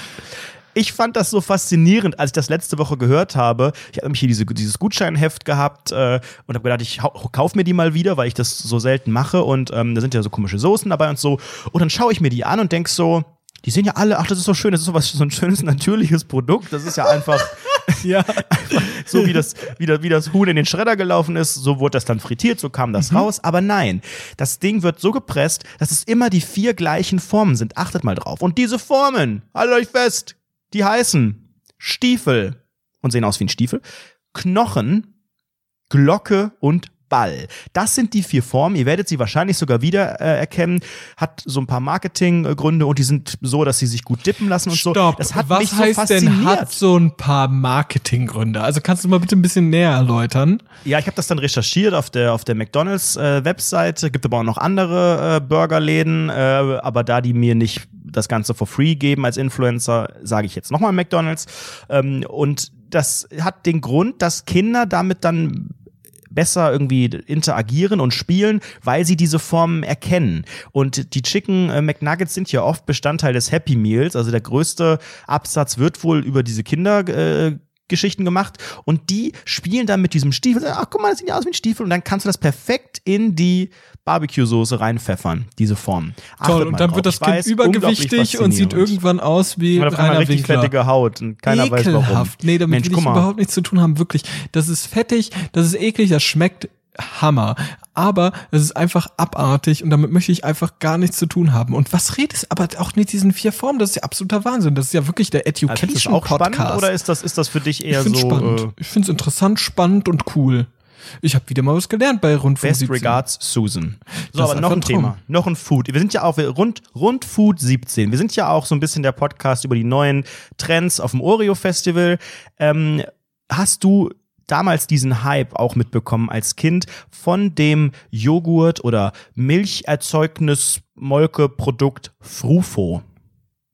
Ich fand das so faszinierend, als ich das letzte Woche gehört habe. Ich habe nämlich hier diese, dieses Gutscheinheft gehabt äh, und habe gedacht, ich hau- kauf mir die mal wieder, weil ich das so selten mache. Und ähm, da sind ja so komische Soßen dabei und so. Und dann schaue ich mir die an und denk so, die sehen ja alle, ach, das ist so schön, das ist so was, so ein schönes, natürliches Produkt. Das ist ja einfach Ja. so wie das, wie, das, wie das Huhn in den Schredder gelaufen ist, so wurde das dann frittiert, so kam das raus. Aber nein, das Ding wird so gepresst, dass es immer die vier gleichen Formen sind. Achtet mal drauf. Und diese Formen, haltet euch fest, die heißen Stiefel und sehen aus wie ein Stiefel, Knochen, Glocke und Ball. Das sind die vier Formen. Ihr werdet sie wahrscheinlich sogar wieder äh, erkennen. Hat so ein paar Marketinggründe und die sind so, dass sie sich gut dippen lassen und so. Stopp. Das hat Was mich so heißt denn fasziniert. hat so ein paar Marketinggründe? Also kannst du mal bitte ein bisschen näher erläutern? Ja, ich habe das dann recherchiert auf der auf der McDonald's äh, Webseite. Gibt aber auch noch andere äh, Burgerläden, äh, aber da die mir nicht das Ganze for free geben als Influencer, sage ich jetzt nochmal McDonald's. Ähm, und das hat den Grund, dass Kinder damit dann besser irgendwie interagieren und spielen, weil sie diese Formen erkennen. Und die Chicken äh, McNuggets sind ja oft Bestandteil des Happy Meals. Also der größte Absatz wird wohl über diese Kinder äh, Geschichten gemacht und die spielen dann mit diesem Stiefel. Ach, guck mal, das sieht ja aus wie ein Stiefel und dann kannst du das perfekt in die Barbecue-Soße reinpfeffern, diese Form. Achtet Toll. Und dann drauf. wird das Ich Kind weiß, übergewichtig und sieht irgendwann aus wie hat auf einmal Rainer richtig Winkler. fettige Haut und keiner weiß warum. Ekelhaft. Nee, damit Mensch, will ich überhaupt nichts zu tun haben, wirklich. Das ist fettig, das ist eklig, das schmeckt Hammer. Aber es ist einfach abartig und damit möchte ich einfach gar nichts zu tun haben. Und was redest aber auch mit diesen vier Formen? Das ist ja absoluter Wahnsinn. Das ist ja wirklich der Also, Education auch spannend Podcast. oder ist das, ist das für dich ich eher finde so spannend. äh, ich finde es interessant, spannend und cool. Ich habe wieder mal was gelernt bei Rundfunk Best 17. regards, Susan. So, Das aber noch ein Traum. Thema. Noch ein Food. Wir sind ja auch rund, rund Food 17. Wir sind ja auch so ein bisschen der Podcast über die neuen Trends auf dem Oreo Festival. Ähm, hast du damals diesen Hype auch mitbekommen als Kind von dem Joghurt oder Milcherzeugnis Molkeprodukt Frufo?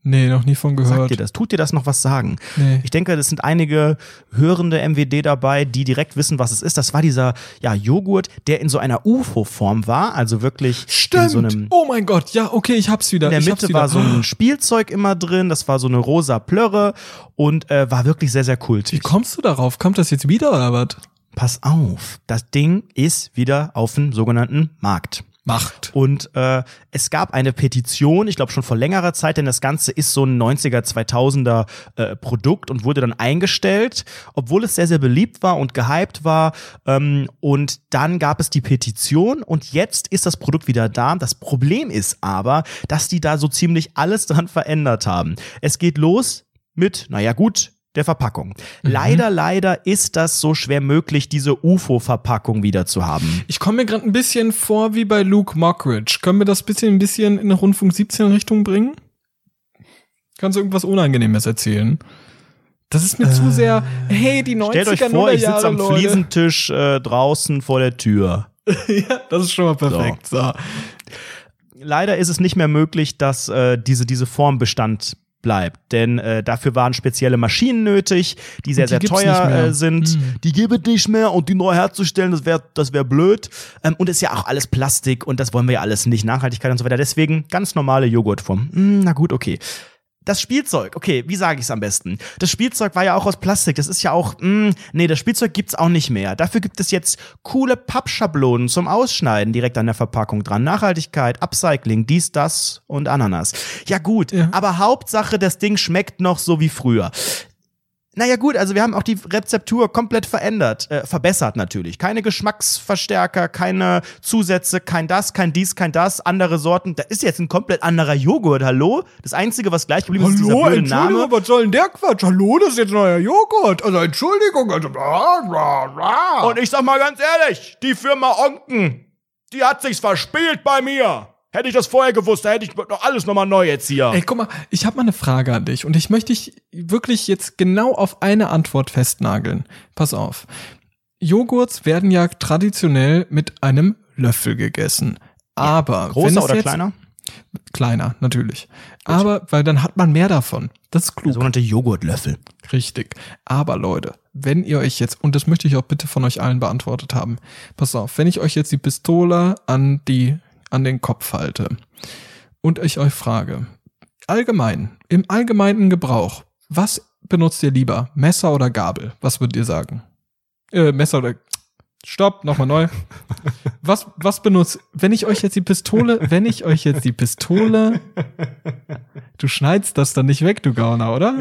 Nee, noch nie von Sagt gehört. dir das? Tut dir das noch was sagen? Nee. Ich denke, es sind einige hörende MWD dabei, die direkt wissen, was es ist. Das war dieser ja, Joghurt, der in so einer UFO-Form war, also wirklich in Stimmt. so einem oh mein Gott, ja, okay, ich hab's wieder. in der ich Mitte war so ein Spielzeug immer drin, das war so eine rosa Plörre und äh, war wirklich sehr, sehr Wie kultig. kommst du darauf? Kommt das jetzt wieder oder was? pass auf, das Ding ist wieder auf dem sogenannten Markt. Macht. Und äh, es gab eine Petition, ich glaube schon vor längerer Zeit, denn das Ganze ist so ein 90er, 2000er äh, Produkt und wurde dann eingestellt, obwohl es sehr, sehr beliebt war und gehypt war. Ähm, und dann gab es die Petition und jetzt ist das Produkt wieder da. Das Problem ist aber, dass die da so ziemlich alles dran verändert haben. Es geht los mit, naja gut, der Verpackung. Mhm. Leider, leider ist das so schwer möglich, diese UFO-Verpackung wieder zu haben. Ich komme mir gerade ein bisschen vor wie bei Luke Mockridge. Können wir das bisschen ein bisschen in eine Rundfunk 17 Richtung bringen? Kannst du irgendwas Unangenehmes erzählen? Das ist mir zu sehr, hey, die 90er, Stellt euch vor, ich sitze am Leute. Fliesentisch äh, draußen vor der Tür. ja, das ist schon mal perfekt. So. Leider ist es nicht mehr möglich, dass äh, diese, diese Form Bestand bleibt. Denn äh, dafür waren spezielle Maschinen nötig, die sehr, die sehr teuer äh, sind. Die gibt es nicht mehr und die neu herzustellen, das wäre das wär blöd. Ähm, und ist ja auch alles Plastik und das wollen wir ja alles nicht. Nachhaltigkeit und so weiter. Deswegen ganz normale Joghurtform. Hm, na gut, okay. Das Spielzeug, okay, wie sage ich es am besten? Das Spielzeug war ja auch aus Plastik. Das ist ja auch, mh, nee, das Spielzeug gibt's auch nicht mehr. Dafür gibt es jetzt coole Pappschablonen zum Ausschneiden direkt an der Verpackung dran. Nachhaltigkeit, Upcycling, dies, das und Ananas. Ja gut, Ja. aber Hauptsache, das Ding schmeckt noch so wie früher. Naja gut, also wir haben auch die Rezeptur komplett verändert, äh, verbessert natürlich. Keine Geschmacksverstärker, keine Zusätze, kein das, kein dies, kein das, andere Sorten. Da ist jetzt ein komplett anderer Joghurt, hallo? Das Einzige, was gleich geblieben ist, ist dieser blöde Entschuldigung, Name. was soll denn der Quatsch? Hallo, das ist jetzt neuer Joghurt. Also Entschuldigung. Also, bla, bla, bla. Und ich sag mal ganz ehrlich, die Firma Onken, die hat sich's verspielt bei mir. Hätte ich das vorher gewusst, da hätte ich doch alles nochmal neu jetzt hier. Ey, guck mal, ich habe mal eine Frage an dich und ich möchte dich wirklich jetzt genau auf eine Antwort festnageln. Pass auf. Joghurts werden ja traditionell mit einem Löffel gegessen. Aber wenn Großer oder jetzt, kleiner? Kleiner, natürlich. Aber weil dann hat man mehr davon. Das ist Der klug. sogenannte Joghurtlöffel. Richtig. Aber Leute, wenn ihr euch jetzt, und das möchte ich auch bitte von euch allen beantwortet haben, pass auf, wenn ich euch jetzt die Pistole an die, an den Kopf halte und ich euch frage, allgemein, im allgemeinen Gebrauch, was benutzt ihr lieber? Messer oder Gabel? Was würdet ihr sagen? Äh, Messer oder, stopp, nochmal neu. Was, was benutzt, wenn ich euch jetzt die Pistole, wenn ich euch jetzt die Pistole, du schneidest das dann nicht weg, du Gauner, oder?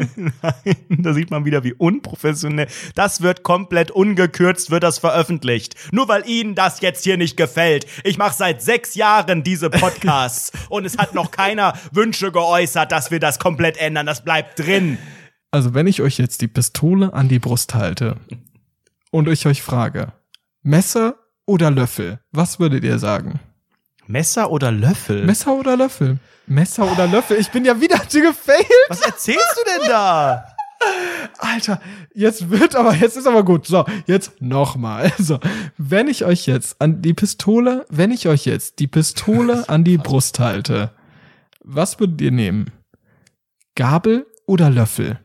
da sieht man wieder, wie unprofessionell. Das wird komplett ungekürzt, wird das veröffentlicht. Nur weil Ihnen das jetzt hier nicht gefällt. Ich mache seit sechs Jahren diese Podcasts und es hat noch keiner Wünsche geäußert, dass wir das komplett ändern. Das bleibt drin. Also wenn ich euch jetzt die Pistole an die Brust halte und ich euch frage, Messer oder Löffel, was würdet ihr sagen? Messer oder Löffel? Messer oder Löffel? Messer oder Löffel? Ich bin ja wieder gefailt. Was erzählst du denn da? Alter, jetzt wird aber, jetzt ist aber gut. So, jetzt nochmal. So, wenn ich euch jetzt an die Pistole, wenn ich euch jetzt die Pistole an die Brust halte, was würdet ihr nehmen? Gabel oder Löffel?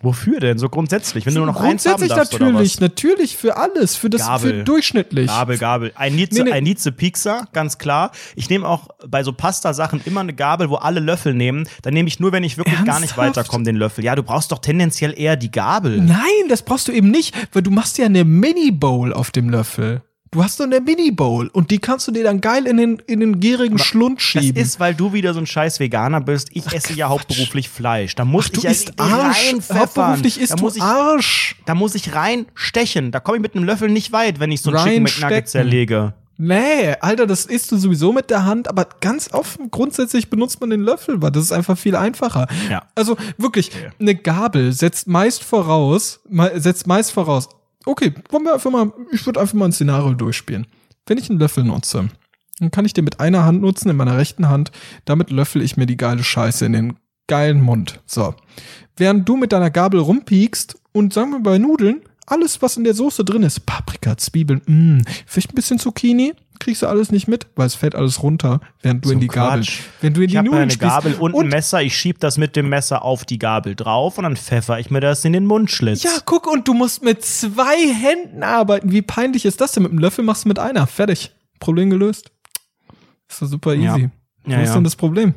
Wofür denn? So grundsätzlich, wenn du nur noch eins haben Grundsätzlich darfst, oder natürlich, was? natürlich für alles, für das Gabel. für durchschnittlich. Gabel, Gabel. Ein Nietze, Nee, nee. ein Nietze Pizza, ganz klar. Ich nehme auch bei so Pasta-Sachen immer eine Gabel, wo alle Löffel nehmen. Dann nehme ich nur, wenn ich wirklich gar nicht Ernsthaft? weiterkomme, den Löffel. Ja, du brauchst doch tendenziell eher die Gabel. Nein, das brauchst du eben nicht, weil du machst ja eine Mini-Bowl auf dem Löffel. Du hast so eine Mini-Bowl und die kannst du dir dann geil in den, in den gierigen Schlund Das schieben. ist, weil du wieder so ein scheiß Veganer bist. Ich esse ja hauptberuflich Fleisch. Da muss Ach, du ich ja isst richtig Arsch. Hauptberuflich isst da du muss ich, Arsch. Da muss ich reinstechen. Da komme ich mit einem Löffel nicht weit, wenn ich so ein Chicken. McNugget zerlege. Nee, Alter, das isst du sowieso mit der Hand, aber ganz offen, grundsätzlich benutzt man den Löffel, weil das ist einfach viel einfacher. Ja. Also wirklich, eine Gabel setzt meist voraus, setzt meist voraus, okay, wollen wir einfach mal, ich würde einfach mal ein Szenario durchspielen. Wenn ich einen Löffel nutze, dann kann ich den mit einer Hand nutzen, in meiner rechten Hand, damit löffel ich mir die geile Scheiße in den geilen Mund. So. Während du mit deiner Gabel rumpiekst und sagen wir bei Nudeln, alles, was in der Soße drin ist, Paprika, Zwiebeln, mh, vielleicht ein bisschen Zucchini, kriegst du alles nicht mit, weil es fällt alles runter, während du So in die Gabel, wenn du in Ich die Nudeln eine spielst. Gabel und, ein Messer. Ich schieb das mit dem Messer auf die Gabel drauf und dann pfeffer ich mir das in den Mundschlitz. Ja, guck, und du musst mit zwei Händen arbeiten. Wie peinlich ist das denn? Mit dem Löffel machst du mit einer. Fertig. Problem gelöst. Ist doch super easy. Ja. Wo Ja, ist ja. denn das Problem?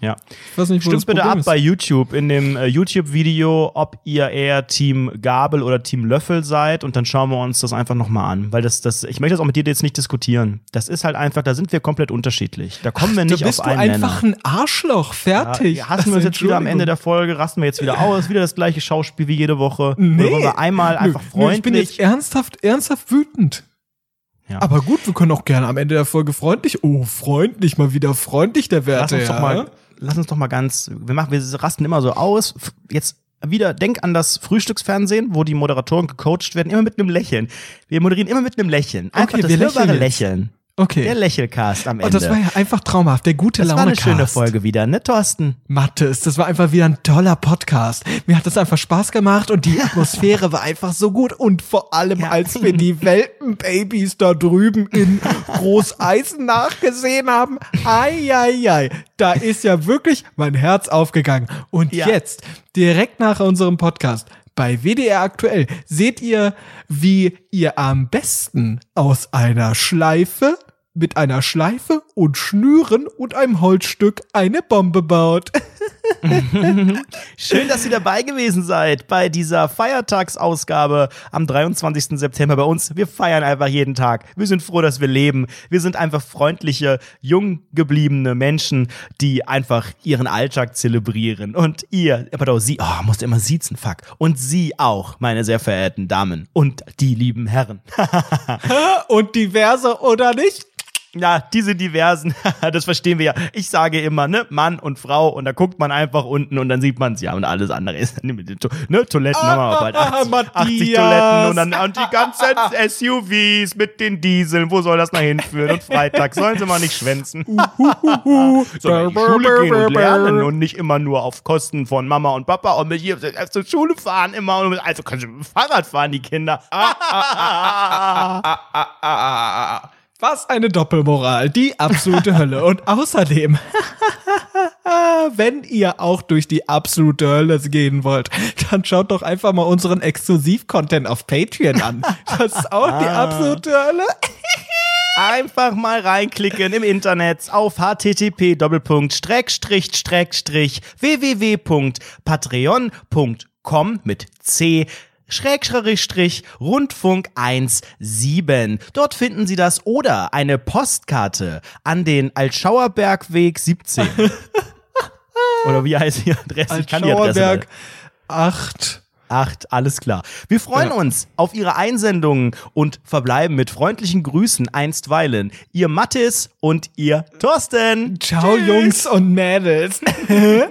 Ja. Ich weiß nicht, wo Stimmt bitte ab ist. bei YouTube in dem äh, YouTube-Video, ob ihr eher Team Gabel oder Team Löffel seid und dann schauen wir uns das einfach nochmal an. Weil das, das, ich möchte das auch mit dir jetzt nicht diskutieren. Das ist halt einfach, da sind wir komplett unterschiedlich. Da kommen wir nicht bist auf du einen einfach Nenner. ein Arschloch. Fertig. Ja, hassen wir uns jetzt wieder am Ende der Folge, rasten wir jetzt wieder aus, wieder das gleiche Schauspiel wie jede Woche. Nee. Oder wollen wir einmal einfach Nö, nö, Ich bin freundlich. jetzt ernsthaft, ernsthaft wütend. Ja. Aber gut, wir können auch gerne am Ende der Folge freundlich. Oh, freundlich, mal wieder freundlich, der lass Werte. uns doch ja. mal, lass uns doch mal ganz, wir machen, wir rasten immer so aus. Jetzt wieder, denk an das Frühstücksfernsehen, wo die Moderatoren gecoacht werden, immer mit einem Lächeln. Wir moderieren immer mit einem Lächeln. Einfach Okay, das wir hörbare. Lächeln. Okay. Der Lächelcast am Ende. Und das war ja einfach traumhaft. Der gute Das war Laune eine schöne Folge wieder, ne, Thorsten? Mathis, das war einfach wieder ein toller Podcast. Mir hat das einfach Spaß gemacht und die Atmosphäre war einfach so gut. Und vor allem, Ja. als wir die Welpenbabys da drüben in Großeisen nachgesehen haben, ai, ai, ai, da ist ja wirklich mein Herz aufgegangen. Und Ja. jetzt, direkt nach unserem Podcast, bei WDR aktuell seht ihr, wie ihr am besten aus einer Schleife mit einer Schleife und Schnüren und einem Holzstück eine Bombe baut. Schön, dass ihr dabei gewesen seid bei dieser Feiertagsausgabe am 23. September bei uns. Wir feiern einfach jeden Tag. Wir sind froh, dass wir leben. Wir sind einfach freundliche, jung gebliebene Menschen, die einfach ihren Alltag zelebrieren. Und ihr, pardon, sie, oh, musste immer siezen, fuck. Und sie auch, meine sehr verehrten Damen und die lieben Herren. Und diverse oder nicht? Ja, diese diversen, das verstehen wir ja. Ich sage immer, ne, Mann und Frau und da guckt man einfach unten und dann sieht man's ja und alles andere ist, ne, ne Toiletten haben wir bald 80, 80 Matthias. Toiletten und dann und die ganzen SUVs mit den Dieseln, wo soll das noch hinführen? Und Freitag sollen sie mal nicht schwänzen. Sondern in die Schule gehen und lernen und nicht immer nur auf Kosten von Mama und Papa und mit hier zur Schule fahren immer und also können sie mit dem Fahrrad fahren, die Kinder. Was eine Doppelmoral, die absolute Hölle. Und außerdem, wenn ihr auch durch die absolute Hölle gehen wollt, dann schaut doch einfach mal unseren Exklusiv-Content auf Patreon an. Das ist auch die absolute Hölle. Einfach mal reinklicken im Internet auf http www.patreon.com mit C Schrägstrich Rundfunk 17. Dort finden Sie das oder eine Postkarte an den Altschauerbergweg 17. oder wie heißt die Adresse? Ich kann die Adresse Schauerberg 8. Acht, alles klar. Wir freuen Ja. uns auf Ihre Einsendungen und verbleiben mit freundlichen Grüßen einstweilen. Ihr Mattis und ihr Thorsten. Ciao, Jungs und Mädels.